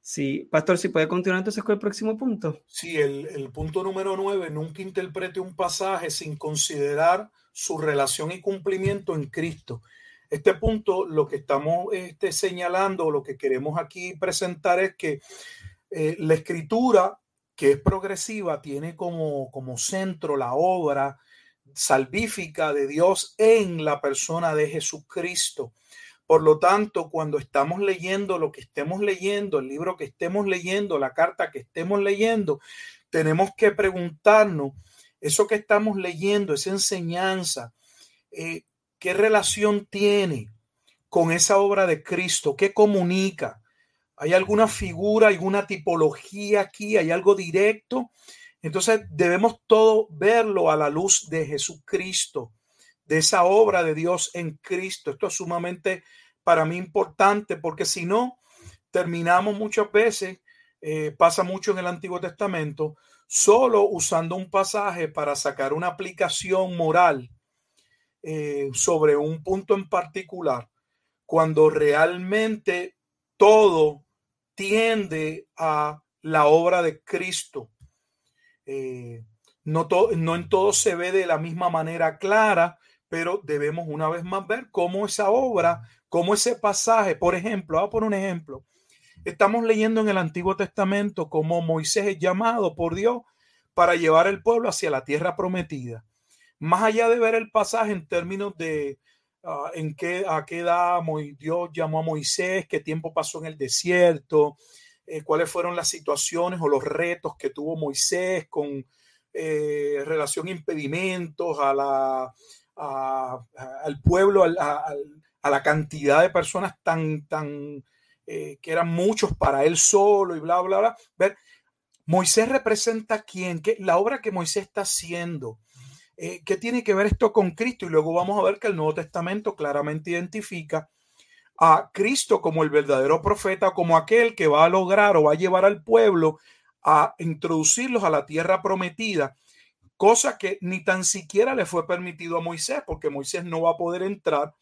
Sí, Pastor, si puede continuar entonces con el próximo punto. Sí, el, el punto número nueve, nunca interprete un pasaje sin considerar su relación y cumplimiento en Cristo. Este punto, lo que estamos este, señalando, lo que queremos aquí presentar es que eh, la escritura, que es progresiva, tiene como, como centro la obra salvífica de Dios en la persona de Jesucristo. Por lo tanto, cuando estamos leyendo lo que estemos leyendo, el libro que estemos leyendo, la carta que estemos leyendo, tenemos que preguntarnos, eso que estamos leyendo, esa enseñanza, eh, ¿qué relación tiene con esa obra de Cristo? ¿Qué comunica? ¿Hay alguna figura, alguna tipología aquí? ¿Hay algo directo? Entonces debemos todo verlo a la luz de Jesucristo de esa obra de Dios en Cristo. Esto es sumamente para mí importante porque si no, terminamos muchas veces, eh, pasa mucho en el Antiguo Testamento, solo usando un pasaje para sacar una aplicación moral eh, sobre un punto en particular, cuando realmente todo tiende a la obra de Cristo. Eh, no, no en todo se ve de la misma manera clara, pero debemos una vez más ver cómo esa obra, cómo ese pasaje, por ejemplo, voy a poner un ejemplo, Estamos leyendo en el Antiguo Testamento cómo Moisés es llamado por Dios para llevar el pueblo hacia la tierra prometida. Más allá de ver el pasaje en términos de uh, en qué, a qué edad Dios llamó a Moisés, qué tiempo pasó en el desierto, eh, cuáles fueron las situaciones o los retos que tuvo Moisés con eh, relación a impedimentos a la, al pueblo, a, la cantidad de personas tan, tan eh, que eran muchos para él solo y bla, bla, bla. Ver, Moisés representa quién, ¿Qué, la obra que Moisés está haciendo. Eh, ¿Qué tiene que ver esto con Cristo? Y luego vamos a ver que el Nuevo Testamento claramente identifica a Cristo como el verdadero profeta, como aquel que va a lograr o va a llevar al pueblo a introducirlos a la tierra prometida, cosa que ni tan siquiera le fue permitido a Moisés, porque Moisés no va a poder entrar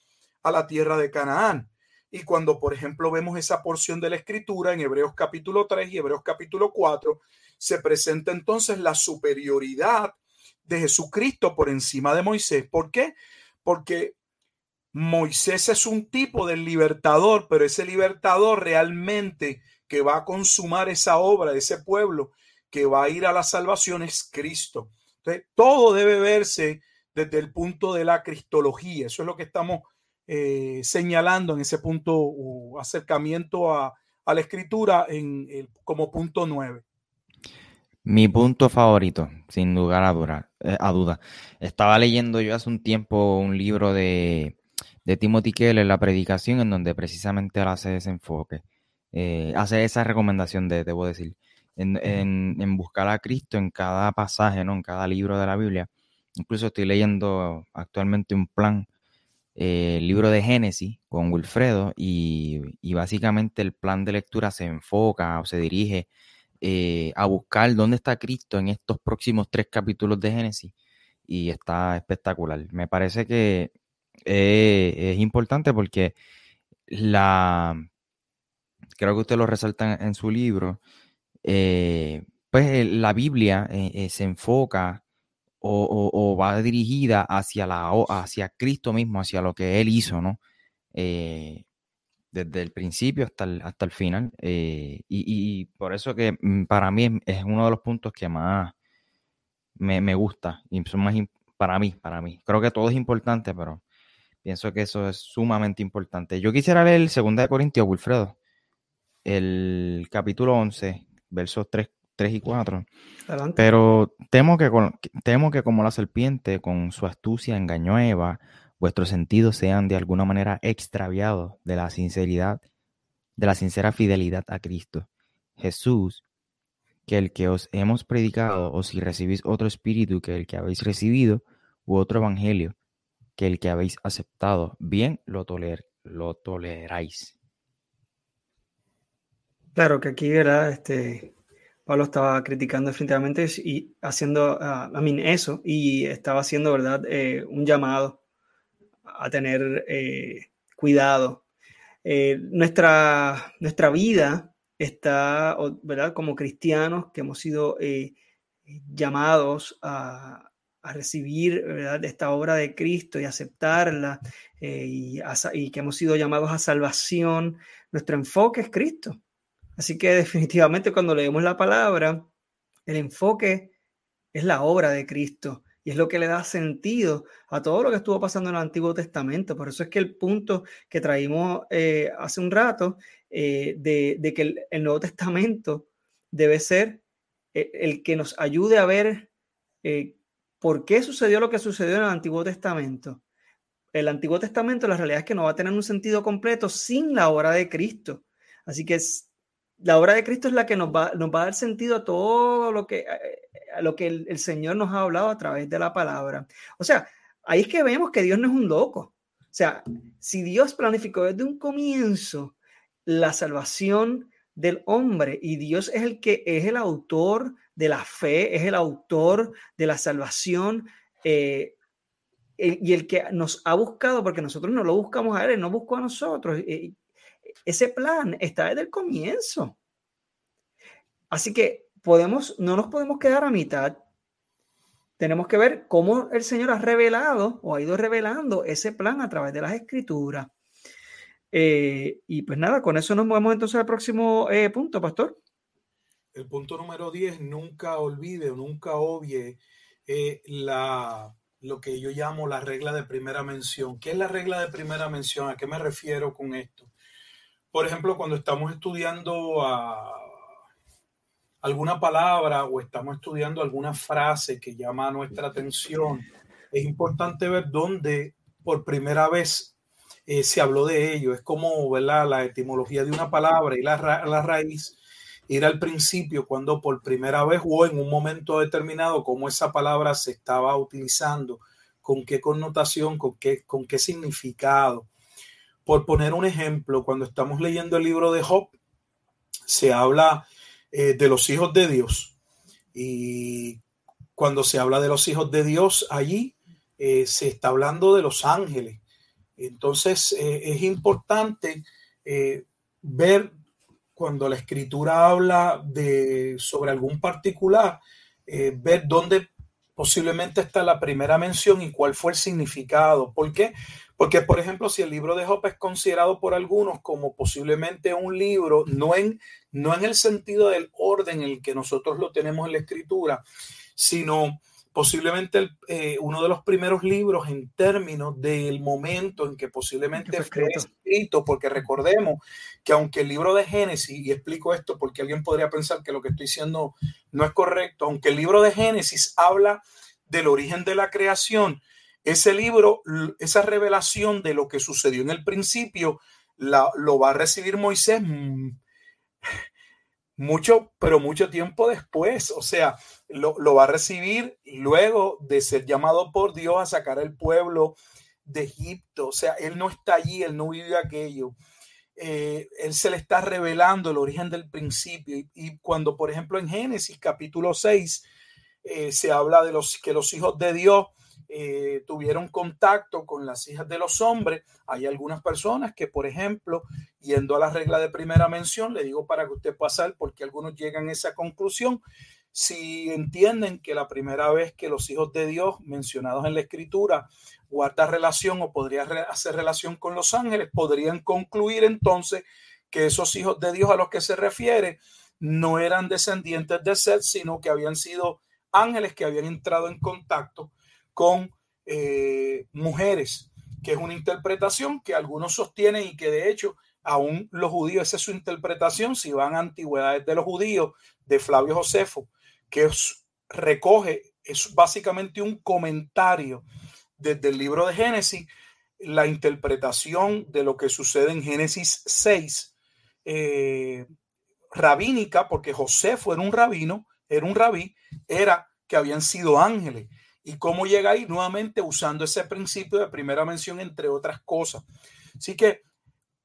a la tierra de Canaán. Y cuando, por ejemplo, vemos esa porción de la escritura en Hebreos capítulo 3 y Hebreos capítulo 4, se presenta entonces la superioridad de Jesucristo por encima de Moisés. ¿Por qué? Porque Moisés es un tipo del libertador, pero ese libertador realmente que va a consumar esa obra de ese pueblo, que va a ir a la salvación, es Cristo. Entonces, todo debe verse desde el punto de la cristología. Eso es lo que estamos eh, señalando en ese punto o acercamiento a, la escritura en como punto nueve. Mi punto favorito, sin lugar a, eh, a duda. Estaba leyendo yo hace un tiempo un libro de, de Timothy Keller, La Predicación, en donde precisamente él hace ese enfoque. Eh, hace esa recomendación de, debo decir, en, buscar a Cristo en cada pasaje, ¿no? En cada libro de la Biblia. Incluso estoy leyendo actualmente un plan, eh, el libro de Génesis con Wilfredo, y, básicamente el plan de lectura se enfoca o se dirige eh, a buscar dónde está Cristo en estos próximos tres capítulos de Génesis. Y está espectacular. Me parece que es importante porque la, creo que usted lo resalta en, su libro, eh, pues la Biblia eh, eh, se enfoca o, va dirigida hacia, la, hacia Cristo mismo, hacia lo que Él hizo, ¿no? desde el principio hasta el, hasta el final. Y, por eso que mm, para mí es, uno de los puntos que más me, gusta y son más para mí, para mí. Creo que todo es importante, pero pienso que eso es sumamente importante. Yo quisiera leer el 2 Corintios, Wilfredo el capítulo 11, versos 3, 3 y 4. Pero temo que, temo que como la serpiente con su astucia engañó a Eva, vuestros sentidos sean de alguna manera extraviados de la sinceridad, de la sincera fidelidad a Cristo. Jesús, que el que os hemos predicado, o si recibís otro espíritu que el que habéis recibido, u otro evangelio que el que habéis aceptado, bien lo, toler, lo toleráis. Claro que aquí, ¿verdad? Este, Pablo estaba criticando definitivamente y haciendo, a uh, eso, y estaba haciendo, ¿verdad? Eh, un llamado a tener eh, cuidado. Eh, nuestra, nuestra vida está, ¿verdad? Como cristianos que hemos sido llamados a, a, recibir, ¿verdad? Esta obra de Cristo y aceptarla, y, y que hemos sido llamados a salvación, nuestro enfoque es Cristo. Así que definitivamente cuando leemos la palabra, el enfoque es la obra de Cristo y es lo que le da sentido a todo lo que estuvo pasando en el Antiguo Testamento. Por eso es que el punto que traímos eh, hace un rato eh, de, que el, Nuevo Testamento debe ser eh, el, que nos ayude a ver por qué sucedió lo que sucedió en el Antiguo Testamento. El Antiguo Testamento, la realidad es que no va a tener un sentido completo sin la obra de Cristo. Así que la obra de Cristo es la que nos va, nos va a dar sentido a todo lo que, lo que el, Señor nos ha hablado a través de la palabra. O sea, ahí es que vemos que Dios no es un loco. O sea, si Dios planificó desde un comienzo la salvación del hombre y Dios es el que es el autor de la fe, es el autor de la salvación eh, y el que nos ha buscado, porque nosotros no lo buscamos a Él, nos buscó a nosotros. Eh, ese plan está desde el comienzo. Así que podemos, no nos podemos quedar a mitad. Tenemos que ver cómo el Señor ha revelado o ha ido revelando ese plan a través de las escrituras. Eh, y pues nada, con eso nos movemos entonces al próximo eh, punto, pastor. El punto número 10, nunca olvide o nunca obvie eh, la, lo que yo llamo la regla de primera mención. ¿Qué es la regla de primera mención? ¿A qué me refiero con esto? Por ejemplo, cuando estamos estudiando a alguna palabra o estamos estudiando alguna frase que llama nuestra atención, es importante ver dónde por primera vez eh, se habló de ello. Es como ¿verdad? la etimología de una palabra y la, la raíz, ir al principio cuando por primera vez o en un momento determinado, cómo esa palabra se estaba utilizando, con qué connotación, con qué, con qué significado. Por poner un ejemplo, cuando estamos leyendo el libro de Job, se habla eh, de los hijos de Dios. Y cuando se habla de los hijos de Dios allí, eh, se está hablando de los ángeles. Entonces eh, es importante ver cuando la escritura habla de sobre algún particular, ver dónde posiblemente está la primera mención y cuál fue el significado. ¿Por qué? Porque, por ejemplo, si el libro de Job es considerado por algunos como posiblemente un libro, no en, no en el sentido del orden en el que nosotros lo tenemos en la escritura, sino posiblemente eh, uno de los primeros libros en términos del momento en que posiblemente fue escrito, porque recordemos que aunque el libro de Génesis, y explico esto porque alguien podría pensar que lo que estoy diciendo no es correcto, aunque el libro de Génesis habla del origen de la creación, ese libro, esa revelación de lo que sucedió en el principio, la, lo va a recibir Moisés mm, mucho, pero mucho tiempo después. O sea, lo, va a recibir luego de ser llamado por Dios a sacar al pueblo de Egipto. O sea, él no está allí, él no vive aquello. Eh, él se le está revelando el origen del principio. Y, cuando, por ejemplo, en Génesis capítulo 6 eh, se habla de los que los hijos de Dios eh, tuvieron contacto con las hijas de los hombres. Hay algunas personas que, por ejemplo, yendo a la regla de primera mención, le digo para que usted saber porque algunos llegan a esa conclusión, si entienden que la primera vez que los hijos de Dios mencionados en la escritura guarda relación o podría hacer relación con los ángeles, podrían concluir entonces que esos hijos de Dios a los que se refiere no eran descendientes de Seth, sino que habían sido ángeles que habían entrado en contacto con eh, mujeres, que es una interpretación que algunos sostienen y que de hecho aún los judíos, esa es su interpretación, si van a antigüedades de los judíos, de Flavio Josefo, que recoge, es básicamente un comentario desde el libro de Génesis, la interpretación de lo que sucede en Génesis 6, eh, rabínica, porque Josefo era un rabino, era un rabí, era que habían sido ángeles y cómo llega ahí nuevamente usando ese principio de primera mención, entre otras cosas. Así que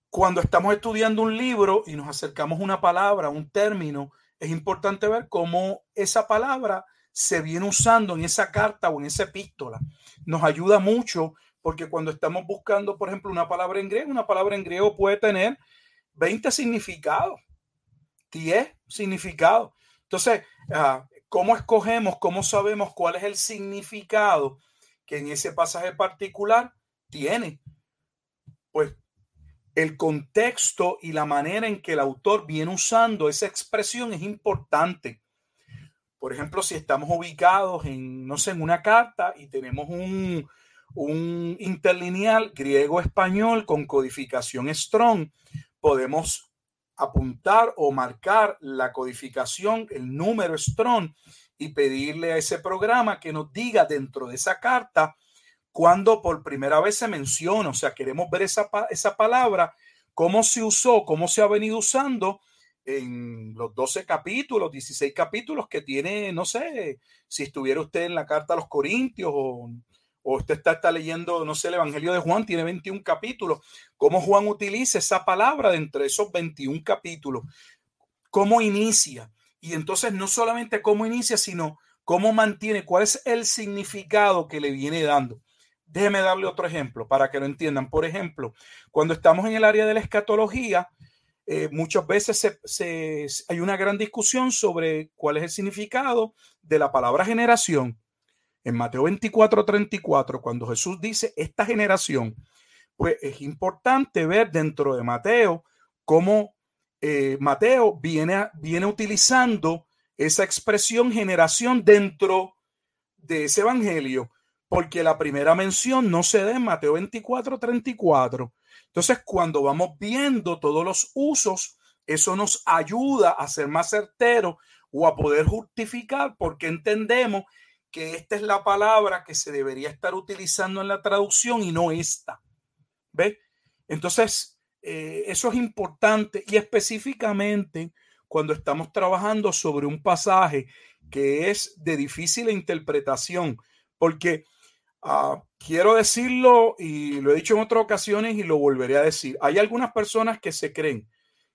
cuando estamos estudiando un libro y nos acercamos a una palabra, un término, es importante ver cómo esa palabra se viene usando en esa carta o en esa epístola. Nos ayuda mucho porque cuando estamos buscando, por ejemplo, una palabra en griego, una palabra en griego puede tener 20 significados, 10 significados. Entonces, uh, ¿Cómo escogemos, cómo sabemos cuál es el significado que en ese pasaje particular tiene? Pues el contexto y la manera en que el autor viene usando esa expresión es importante. Por ejemplo, si estamos ubicados en, no sé, en una carta y tenemos un, un interlineal griego-español con codificación strong, podemos apuntar o marcar la codificación, el número strong y pedirle a ese programa que nos diga dentro de esa carta cuando por primera vez se menciona, o sea, queremos ver esa, esa palabra, cómo se usó, cómo se ha venido usando en los 12 capítulos, 16 capítulos que tiene, no sé, si estuviera usted en la carta a los Corintios o o usted está, leyendo, no sé, el Evangelio de Juan, tiene 21 capítulos, cómo Juan utiliza esa palabra de entre esos 21 capítulos, cómo inicia. Y entonces no solamente cómo inicia, sino cómo mantiene, cuál es el significado que le viene dando. Déjeme darle otro ejemplo para que lo entiendan. Por ejemplo, cuando estamos en el área de la escatología, eh, muchas veces hay una gran discusión sobre cuál es el significado de la palabra generación. En Mateo 24, 34, cuando Jesús dice esta generación, pues es importante ver dentro de Mateo cómo eh, Mateo viene, viene utilizando esa expresión generación dentro de ese evangelio, porque la primera mención no se da en Mateo 24, 34. Entonces, cuando vamos viendo todos los usos, eso nos ayuda a ser más certero o a poder justificar porque entendemos que esta es la palabra que se debería estar utilizando en la traducción y no esta. ¿Ve? Entonces, eh, eso es importante y específicamente cuando estamos trabajando sobre un pasaje que es de difícil interpretación, porque ah, quiero decirlo y lo he dicho en otras ocasiones y lo volveré a decir, hay algunas personas que se creen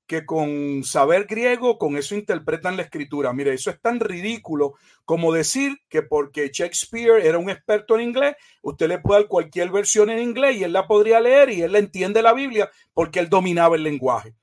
que con saber griego, con eso interpretan la escritura. Mire, eso es tan ridículo como decir que porque Shakespeare era un experto en inglés, usted le puede dar cualquier versión en inglés y él la podría leer y él entiende la Biblia porque él dominaba el lenguaje.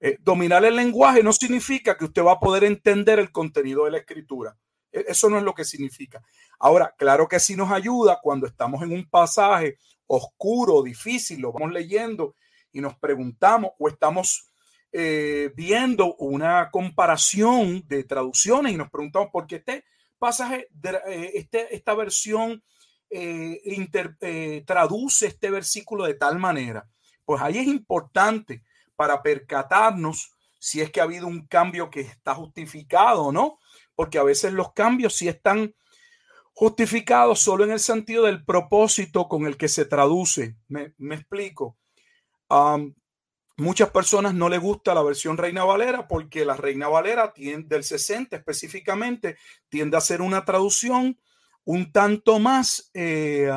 Eh, dominar el lenguaje no significa que usted va a poder entender el contenido de la escritura. E, eso no es lo que significa. Ahora, claro que sí nos ayuda cuando estamos en un pasaje oscuro, difícil, lo vamos leyendo y nos preguntamos o estamos eh, viendo una comparación de traducciones y nos preguntamos por qué este pasaje, eh, este, esta versión eh, traduce este versículo de tal manera. Pues ahí es importante para percatarnos si es que ha habido un cambio que está justificado o no, porque a veces los cambios sí están justificados solo en el sentido del propósito con el que se traduce. Me, explico. Muchas personas no les gusta la versión Reina Valera porque la Reina Valera del 60 específicamente tiende a ser una traducción un tanto más eh,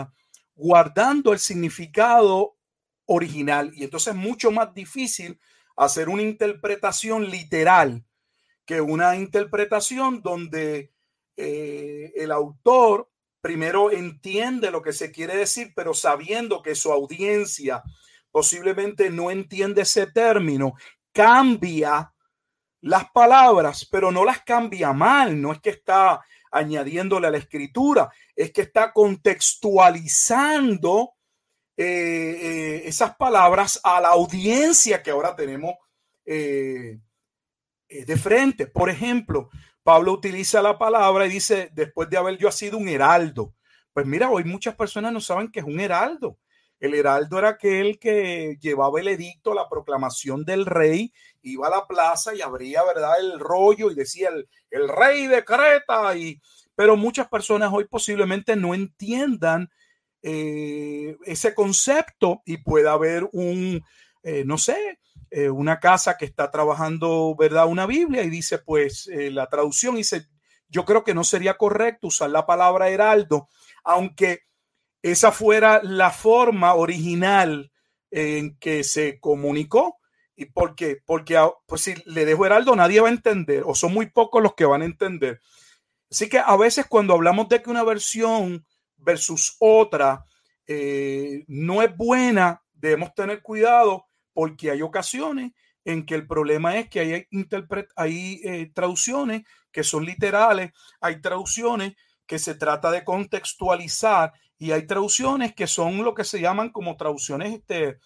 guardando el significado original. Y entonces es mucho más difícil hacer una interpretación literal que una interpretación donde eh, el autor primero entiende lo que se quiere decir, pero sabiendo que su audiencia posiblemente no entiende ese término, cambia las palabras, pero no las cambia mal, no es que está añadiéndole a la escritura, es que está contextualizando eh, eh, esas palabras a la audiencia que ahora tenemos eh, de frente. Por ejemplo, Pablo utiliza la palabra y dice, después de haber yo sido un heraldo. Pues mira, hoy muchas personas no saben que es un heraldo. El heraldo era aquel que llevaba el edicto, la proclamación del rey, iba a la plaza y abría, ¿verdad?, el rollo y decía el, el rey decreta. Y, pero muchas personas hoy posiblemente no entiendan eh, ese concepto y pueda haber un, eh, no sé, eh, una casa que está trabajando, ¿verdad?, una Biblia y dice, pues, la traducción dice, yo creo que no sería correcto usar la palabra heraldo, aunque esa fuera la forma original en que se comunicó. ¿Y? Porque ah, pues, si le dejo Heraldo, nadie va a entender, o son muy pocos los que van a entender. Así que a veces cuando hablamos de que una versión versus otra eh, no es buena, debemos tener cuidado porque hay ocasiones en que el problema es que hay, hay eh, traducciones que son literales, hay traducciones que se trata de contextualizar y hay traducciones que son lo que se llaman como traducciones este,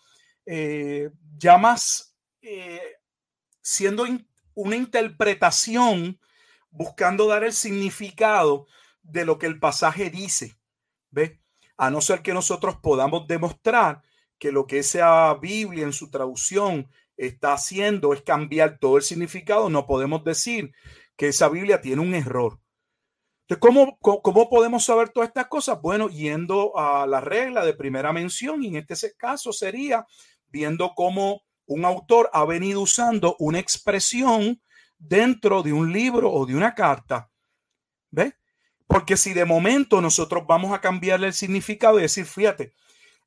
eh, ya más eh, siendo una interpretación buscando dar el significado de lo que el pasaje dice. ¿Ve? A no ser que nosotros podamos demostrar que lo que esa Biblia en su traducción está haciendo es cambiar todo el significado, no podemos decir que esa Biblia tiene un error. ¿Cómo, ¿cómo, podemos saber todas estas cosas? Bueno, yendo a la regla de primera mención, y en este caso sería viendo cómo un autor ha venido usando una expresión dentro de un libro o de una carta. ¿Ve? Porque si de momento nosotros vamos a cambiarle el significado y decir, fíjate,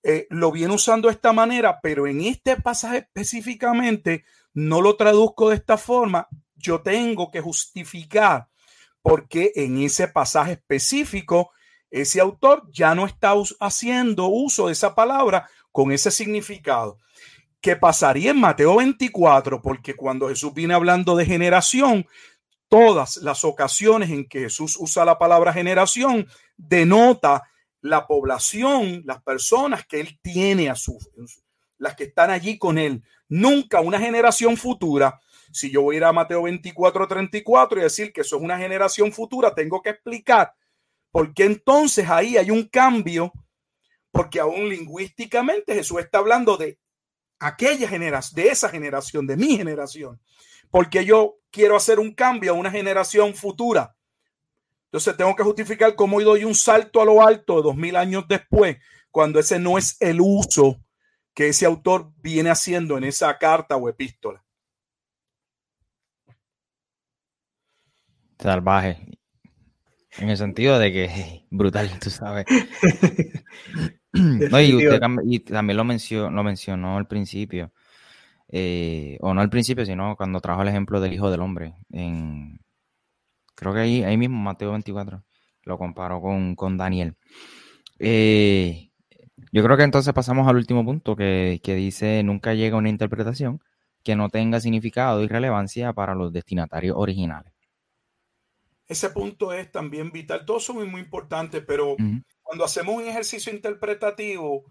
eh, lo viene usando de esta manera, pero en este pasaje específicamente no lo traduzco de esta forma, yo tengo que justificar porque en ese pasaje específico ese autor ya no está haciendo uso de esa palabra con ese significado. ¿Qué pasaría en Mateo 24? Porque cuando Jesús viene hablando de generación, todas las ocasiones en que Jesús usa la palabra generación denota la población, las personas que él tiene a su, las que están allí con él. Nunca una generación futura. Si yo voy a ir a Mateo 24, 34 y decir que eso es una generación futura, tengo que explicar por qué entonces ahí hay un cambio, porque aún lingüísticamente Jesús está hablando de aquella generación, de esa generación, de mi generación, porque yo quiero hacer un cambio a una generación futura. Entonces tengo que justificar cómo doy un salto a lo alto dos mil años después, cuando ese no es el uso que ese autor viene haciendo en esa carta o epístola. Salvaje. En el sentido de que <laughs> brutal, tú sabes. no, y, usted, también lo mencionó, lo mencionó al principio. Eh, o no al principio, sino cuando trajo el ejemplo del Hijo del Hombre. En, creo que ahí, ahí mismo, Mateo 24, lo comparó con, con Daniel. Eh, yo creo que entonces pasamos al último punto que, dice nunca llega una interpretación que no tenga significado y relevancia para los destinatarios originales. Ese punto es también vital. Todos son muy, importantes, pero cuando hacemos un ejercicio interpretativo,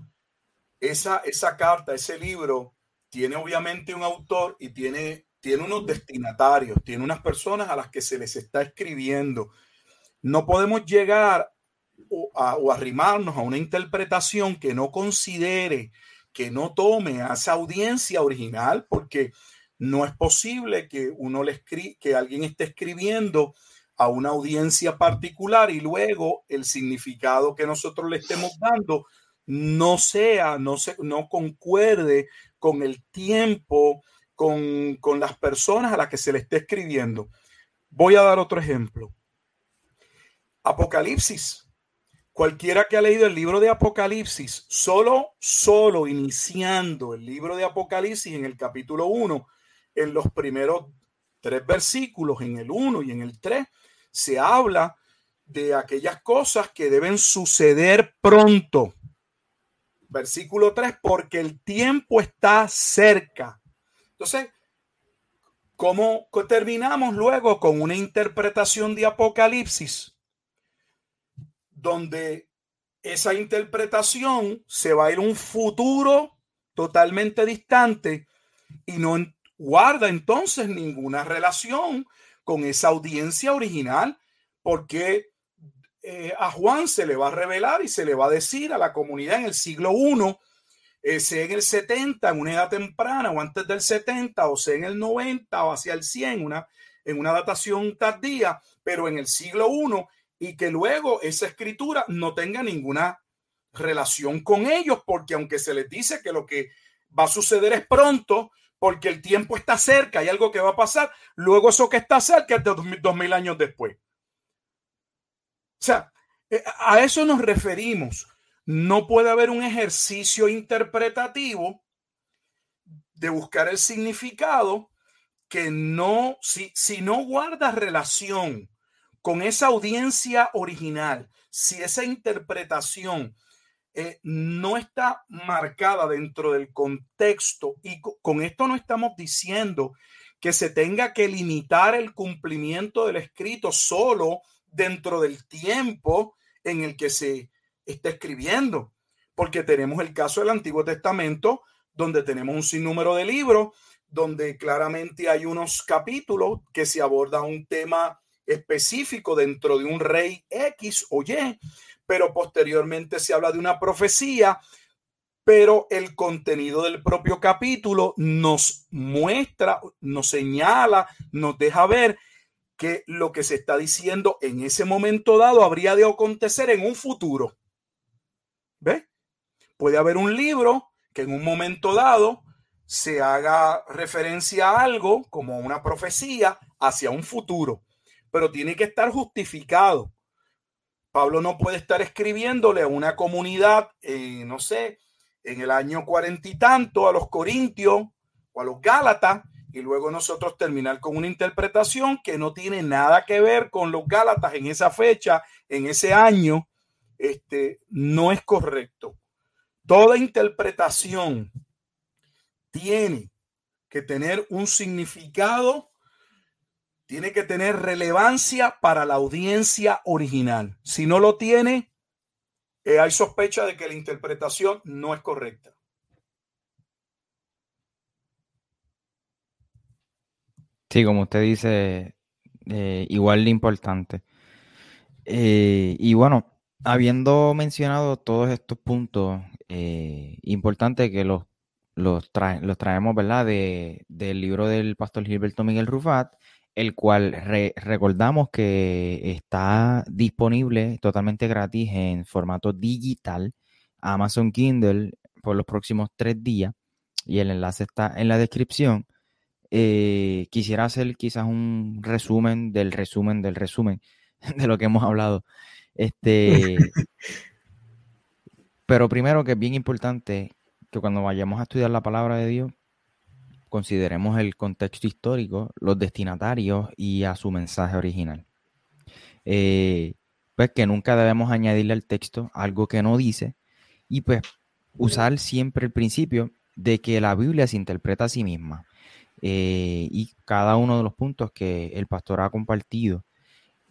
esa, esa carta, ese libro, tiene obviamente un autor y tiene, tiene unos destinatarios, tiene unas personas a las que se les está escribiendo. No podemos llegar o, arrimarnos a una interpretación que no considere, que no tome a esa audiencia original, porque no es posible que uno le escriba, que alguien esté escribiendo a una audiencia particular y luego el significado que nosotros le estemos dando no sea, no, se, no concuerde con el tiempo, con, con las personas a las que se le esté escribiendo. Voy a dar otro ejemplo. Apocalipsis Cualquiera que ha leído el libro de Apocalipsis, solo, solo iniciando el libro de Apocalipsis en el capítulo 1, en los primeros tres versículos, en el 1 y en el 3, se habla de aquellas cosas que deben suceder pronto. Versículo 3, porque el tiempo está cerca. Entonces, ¿cómo terminamos luego con una interpretación de Apocalipsis? donde esa interpretación se va a ir a un futuro totalmente distante y no guarda entonces ninguna relación con esa audiencia original, porque eh, a Juan se le va a revelar y se le va a decir a la comunidad en el siglo I, eh, sea en el 70, en una edad temprana o antes del 70, o sea en el 90 o hacia el 100, una, en una datación tardía, pero en el siglo I y que luego esa escritura no tenga ninguna relación con ellos, porque aunque se les dice que lo que va a suceder es pronto, porque el tiempo está cerca, hay algo que va a pasar, luego eso que está cerca es de dos mil, años después. O sea, eh, a eso nos referimos. No puede haber un ejercicio interpretativo de buscar el significado que no, si, si no guarda relación con esa audiencia original, si esa interpretación eh, no está marcada dentro del contexto, y con esto no estamos diciendo que se tenga que limitar el cumplimiento del escrito solo dentro del tiempo en el que se está escribiendo, porque tenemos el caso del Antiguo Testamento, donde tenemos un sinnúmero de libros, donde claramente hay unos capítulos que se aborda un tema específico dentro de un rey X o Y, pero posteriormente se habla de una profecía, pero el contenido del propio capítulo nos muestra, nos señala, nos deja ver que lo que se está diciendo en ese momento dado habría de acontecer en un futuro. ¿Ve? Puede haber un libro que en un momento dado se haga referencia a algo como una profecía hacia un futuro pero tiene que estar justificado. Pablo no puede estar escribiéndole a una comunidad, eh, no sé, en el año cuarenta y tanto a los corintios o a los gálatas y luego nosotros terminar con una interpretación que no tiene nada que ver con los gálatas en esa fecha, en ese año, este, no es correcto. Toda interpretación tiene que tener un significado tiene que tener relevancia para la audiencia original. Si no lo tiene, eh, hay sospecha de que la interpretación no es correcta. Sí, como usted dice, eh, igual de importante. Eh, y bueno, habiendo mencionado todos estos puntos importantes que los, los, los traemos, ¿verdad? De, del libro del pastor Gilberto Miguel Rufat, el cual recordamos que está disponible totalmente gratis en formato digital Amazon Kindle por los próximos tres días y el enlace está en la descripción. Eh, quisiera hacer quizás un resumen del resumen del resumen <laughs> de lo que hemos hablado. Este, <laughs> pero primero que es bien importante que cuando vayamos a estudiar la palabra de Dios, consideremos el contexto histórico, los destinatarios y a su mensaje original. Eh, pues que nunca debemos añadirle al texto algo que no dice y pues usar siempre el principio de que la Biblia se interpreta a sí misma. Eh, y cada uno de los puntos que el pastor ha compartido.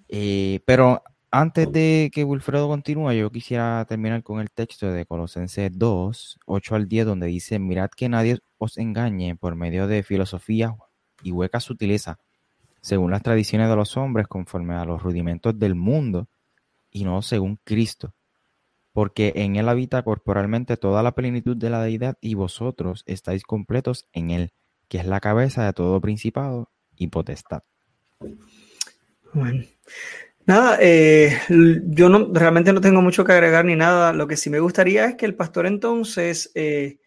Eh, pero antes de que Wilfredo continúe, yo quisiera terminar con el texto de Colosenses 2, 8 al 10, donde dice, mirad que nadie os engañe por medio de filosofía y hueca sutileza, según las tradiciones de los hombres, conforme a los rudimentos del mundo, y no según Cristo. Porque en él habita corporalmente toda la plenitud de la deidad, y vosotros estáis completos en él, que es la cabeza de todo principado y potestad. Bueno. Nada, eh, yo no, realmente no tengo mucho que agregar ni nada. Lo que sí me gustaría es que el pastor entonces, eh,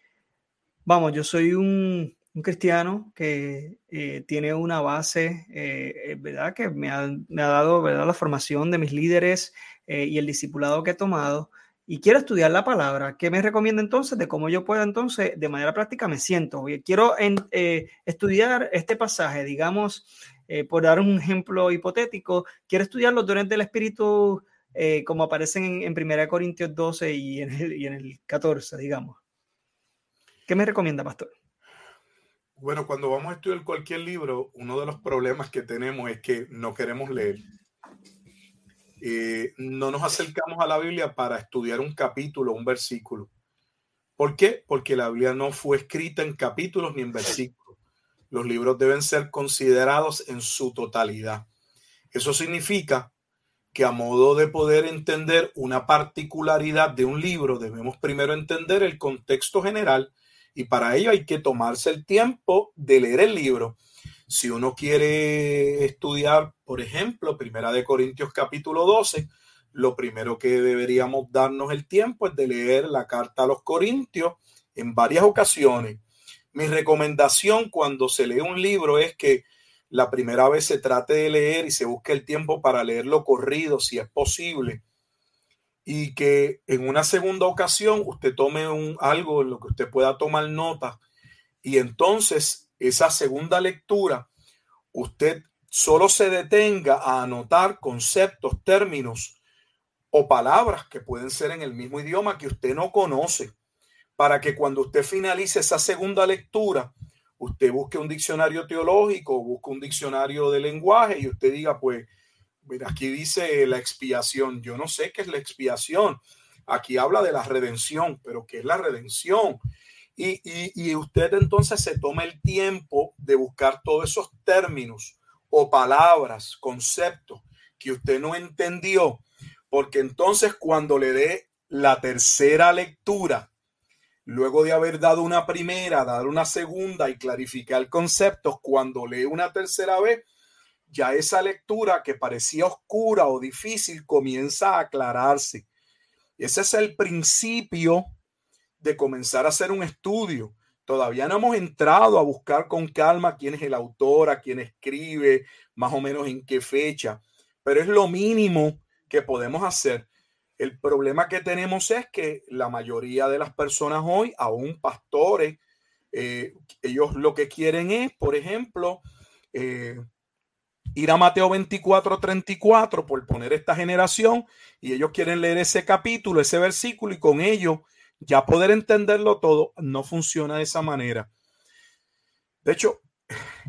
vamos, yo soy un, cristiano que eh, tiene una base, ¿verdad? Que me ha, dado, ¿verdad? La formación de mis líderes y el discipulado que he tomado. Y quiero estudiar la palabra. ¿Qué me recomienda entonces de cómo yo pueda entonces, de manera práctica, me siento? Quiero estudiar este pasaje, digamos, eh, por dar un ejemplo hipotético, quiero estudiar los dones del Espíritu eh, como aparecen en, 1 Corintios 12 y en, el, y en el 14, digamos. ¿Qué me recomienda, pastor? Bueno, cuando vamos a estudiar cualquier libro, uno de los problemas que tenemos es que no queremos leer. Eh, no nos acercamos a la Biblia para estudiar un capítulo, un versículo. ¿Por qué? Porque la Biblia no fue escrita en capítulos ni en versículos los libros deben ser considerados en su totalidad. Eso significa que a modo de poder entender una particularidad de un libro, debemos primero entender el contexto general y para ello hay que tomarse el tiempo de leer el libro. Si uno quiere estudiar, por ejemplo, Primera de Corintios capítulo 12, lo primero que deberíamos darnos el tiempo es de leer la carta a los Corintios en varias ocasiones mi recomendación cuando se lee un libro es que la primera vez se trate de leer y se busque el tiempo para leerlo corrido, si es posible. Y que en una segunda ocasión usted tome un, algo en lo que usted pueda tomar nota. Y entonces esa segunda lectura, usted solo se detenga a anotar conceptos, términos o palabras que pueden ser en el mismo idioma que usted no conoce para que cuando usted finalice esa segunda lectura, usted busque un diccionario teológico, busque un diccionario de lenguaje y usted diga, pues, mira, aquí dice la expiación. Yo no sé qué es la expiación. Aquí habla de la redención, pero ¿qué es la redención? Y, y usted entonces se toma el tiempo de buscar todos esos términos o palabras, conceptos que usted no entendió, porque entonces cuando le dé la tercera lectura, luego de haber dado una primera, dar una segunda y clarificar conceptos, cuando lee una tercera vez, ya esa lectura que parecía oscura o difícil comienza a aclararse. Ese es el principio de comenzar a hacer un estudio. Todavía no hemos entrado a buscar con calma quién es el autor, a quién escribe, más o menos en qué fecha, pero es lo mínimo que podemos hacer el problema que tenemos es que la mayoría de las personas hoy, aún pastores, eh, ellos lo que quieren es, por ejemplo, eh, ir a Mateo 24, 34, por poner esta generación, y ellos quieren leer ese capítulo, ese versículo, y con ello ya poder entenderlo todo. No funciona de esa manera. De hecho,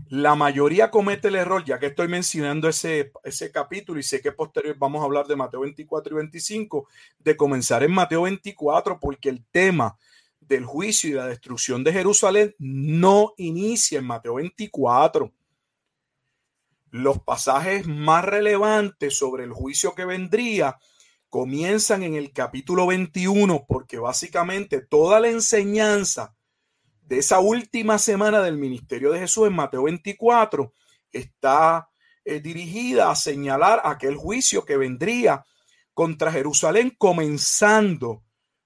la mayoría comete el error, ya que estoy mencionando ese, ese capítulo y sé que posterior vamos a hablar de Mateo 24 y 25, de comenzar en Mateo 24, porque el tema del juicio y la destrucción de Jerusalén no inicia en Mateo 24. Los pasajes más relevantes sobre el juicio que vendría comienzan en el capítulo 21, porque básicamente toda la enseñanza de esa última semana del ministerio de Jesús en Mateo 24 está eh, dirigida a señalar aquel juicio que vendría contra Jerusalén, comenzando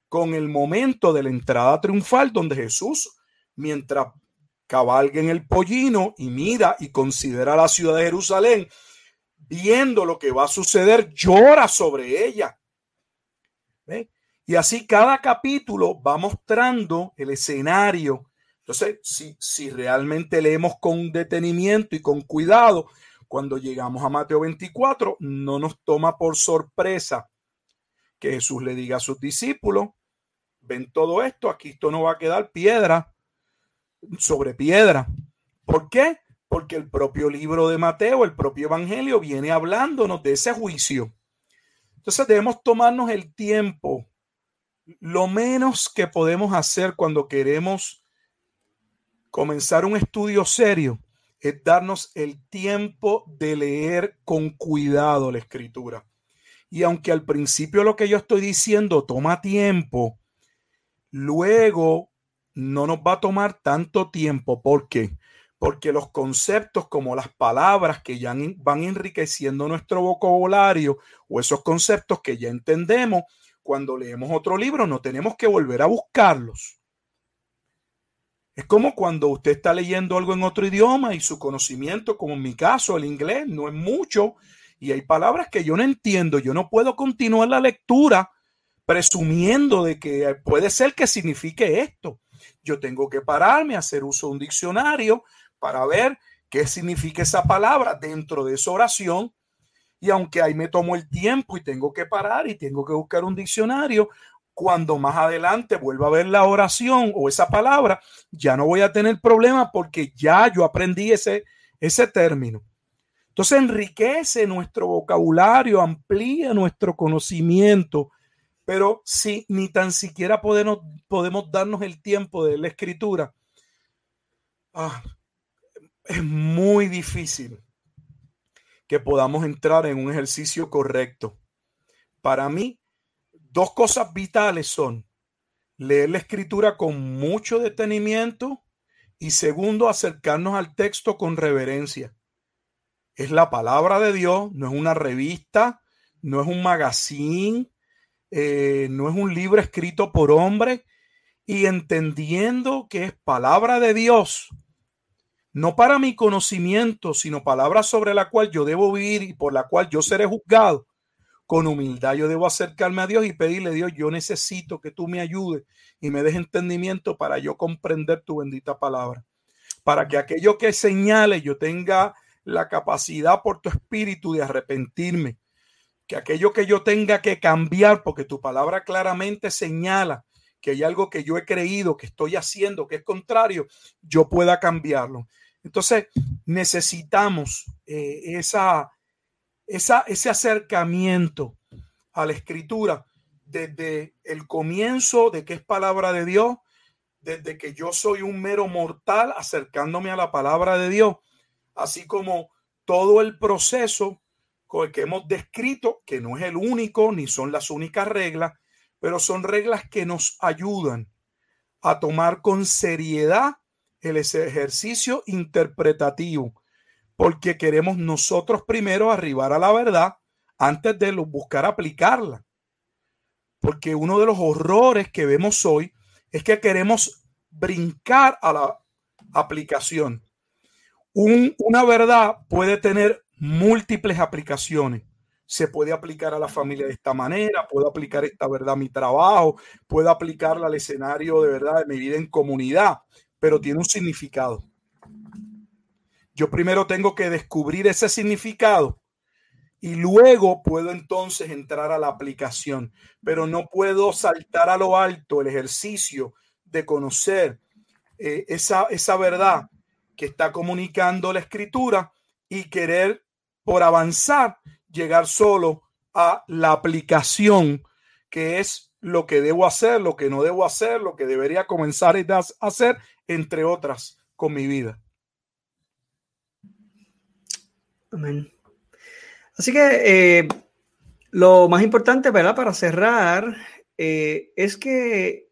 con el momento de la entrada triunfal, donde Jesús, mientras cabalga en el pollino y mira y considera la ciudad de Jerusalén, viendo lo que va a suceder, llora sobre ella. Y así cada capítulo va mostrando el escenario. Entonces, si, si realmente leemos con detenimiento y con cuidado, cuando llegamos a Mateo 24, no nos toma por sorpresa que Jesús le diga a sus discípulos, ven todo esto, aquí esto no va a quedar piedra, sobre piedra. ¿Por qué? Porque el propio libro de Mateo, el propio Evangelio, viene hablándonos de ese juicio. Entonces debemos tomarnos el tiempo. Lo menos que podemos hacer cuando queremos comenzar un estudio serio es darnos el tiempo de leer con cuidado la escritura. Y aunque al principio lo que yo estoy diciendo toma tiempo, luego no nos va a tomar tanto tiempo. ¿Por qué? Porque los conceptos como las palabras que ya van enriqueciendo nuestro vocabulario o esos conceptos que ya entendemos, cuando leemos otro libro no tenemos que volver a buscarlos. Es como cuando usted está leyendo algo en otro idioma y su conocimiento, como en mi caso, el inglés, no es mucho y hay palabras que yo no entiendo. Yo no puedo continuar la lectura presumiendo de que puede ser que signifique esto yo tengo que pararme, hacer uso de un diccionario para ver qué significa esa palabra dentro de esa oración. Y aunque ahí me tomo el tiempo y tengo que parar y tengo que buscar un diccionario, cuando más adelante vuelva a ver la oración o esa palabra, ya no voy a tener problema porque ya yo aprendí ese, ese término. Entonces enriquece nuestro vocabulario, amplía nuestro conocimiento pero si ni tan siquiera podemos, podemos darnos el tiempo de la escritura, ah, es muy difícil que podamos entrar en un ejercicio correcto. Para mí, dos cosas vitales son leer la escritura con mucho detenimiento y segundo, acercarnos al texto con reverencia. Es la palabra de Dios, no es una revista, no es un magazine, eh, no es un libro escrito por hombre y entendiendo que es palabra de Dios, no para mi conocimiento, sino palabra sobre la cual yo debo vivir y por la cual yo seré juzgado. Con humildad yo debo acercarme a Dios y pedirle, Dios, yo necesito que tú me ayudes y me des entendimiento para yo comprender tu bendita palabra. Para que aquello que señale yo tenga la capacidad por tu espíritu de arrepentirme que aquello que yo tenga que cambiar, porque tu palabra claramente señala que hay algo que yo he creído, que estoy haciendo, que es contrario, yo pueda cambiarlo. Entonces, necesitamos eh, esa, ese acercamiento a la escritura desde el comienzo de que es palabra de Dios, desde que yo soy un mero mortal acercándome a la palabra de Dios, así como todo el proceso que hemos descrito, que no es el único ni son las únicas reglas, pero son reglas que nos ayudan a tomar con seriedad el ejercicio interpretativo, porque queremos nosotros primero arribar a la verdad antes de buscar aplicarla. Porque uno de los horrores que vemos hoy es que queremos brincar a la aplicación. una verdad puede tener múltiples aplicaciones. Se puede aplicar a la familia de esta manera, puedo aplicar esta verdad a mi trabajo, puedo aplicarla al escenario de verdad de mi vida en comunidad, pero tiene un significado. Yo primero tengo que descubrir ese significado y luego puedo entonces entrar a la aplicación, pero no puedo saltar a lo alto el ejercicio de conocer eh, esa, esa verdad que está comunicando la escritura y querer por avanzar llegar solo a la aplicación que es lo que debo hacer, lo que no debo hacer, lo que debería comenzar a hacer, entre otras, con mi vida. Amén. Así que eh, lo más importante, ¿verdad? Para cerrar, eh, es que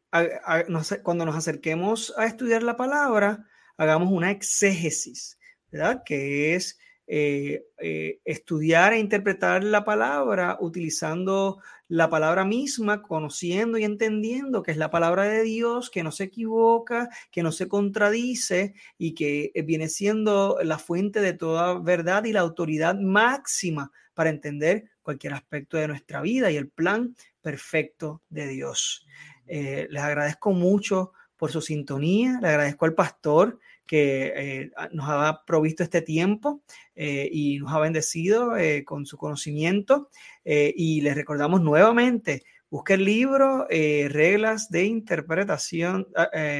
cuando nos acerquemos a estudiar la palabra, hagamos una exégesis, ¿verdad? Que es eh, eh, estudiar e interpretar la palabra utilizando la palabra misma, conociendo y entendiendo que es la palabra de Dios, que no se equivoca, que no se contradice y que viene siendo la fuente de toda verdad y la autoridad máxima para entender cualquier aspecto de nuestra vida y el plan perfecto de Dios. Eh, les agradezco mucho por su sintonía, le agradezco al pastor que eh, nos ha provisto este tiempo eh, y nos ha bendecido eh, con su conocimiento. y les recordamos nuevamente, busque el libro Reglas de Interpretación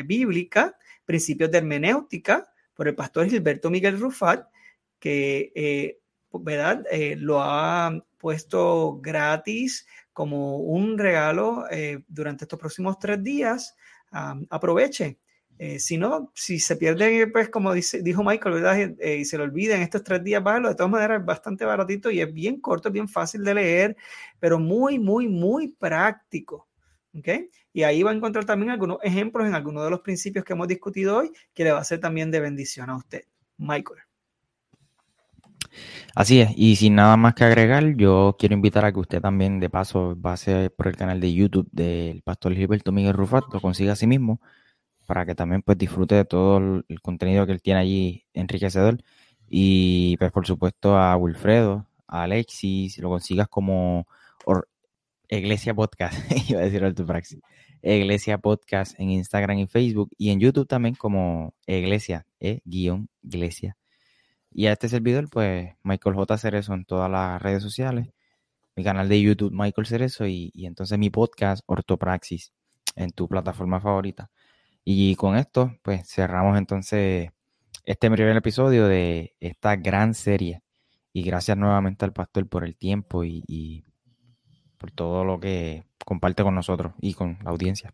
Bíblica, Principios de Hermenéutica, por el pastor Gilberto Miguel Rufat, que ¿verdad? lo ha puesto gratis como un regalo durante estos próximos tres días. aproveche eh, si no, si se pierde, pues como dice, dijo Michael, ¿verdad? Eh, y se lo olviden estos tres días, bájalo. De todas maneras, es bastante baratito y es bien corto, bien fácil de leer, pero muy, muy, muy práctico. ¿Ok? Y ahí va a encontrar también algunos ejemplos en algunos de los principios que hemos discutido hoy, que le va a ser también de bendición a usted. Michael. Así es, y sin nada más que agregar, yo quiero invitar a que usted también, de paso, pase por el canal de YouTube del pastor Gilberto Miguel Rufat, lo consiga a sí mismo para que también pues disfrute de todo el, contenido que él tiene allí enriquecedor. Y pues por supuesto a Wilfredo, a Alexis, lo consigas como Iglesia Podcast, <laughs> iba a decir Praxis. Iglesia Podcast en Instagram y Facebook y en YouTube también como Iglesia, e guion Iglesia. Y a este servidor, pues Michael J. Cerezo en todas las redes sociales, mi canal de YouTube Michael Cerezo y, y entonces mi podcast Ortopraxis en tu plataforma favorita. Y con esto, pues cerramos entonces este primer episodio de esta gran serie. Y gracias nuevamente al pastor por el tiempo y, y por todo lo que comparte con nosotros y con la audiencia.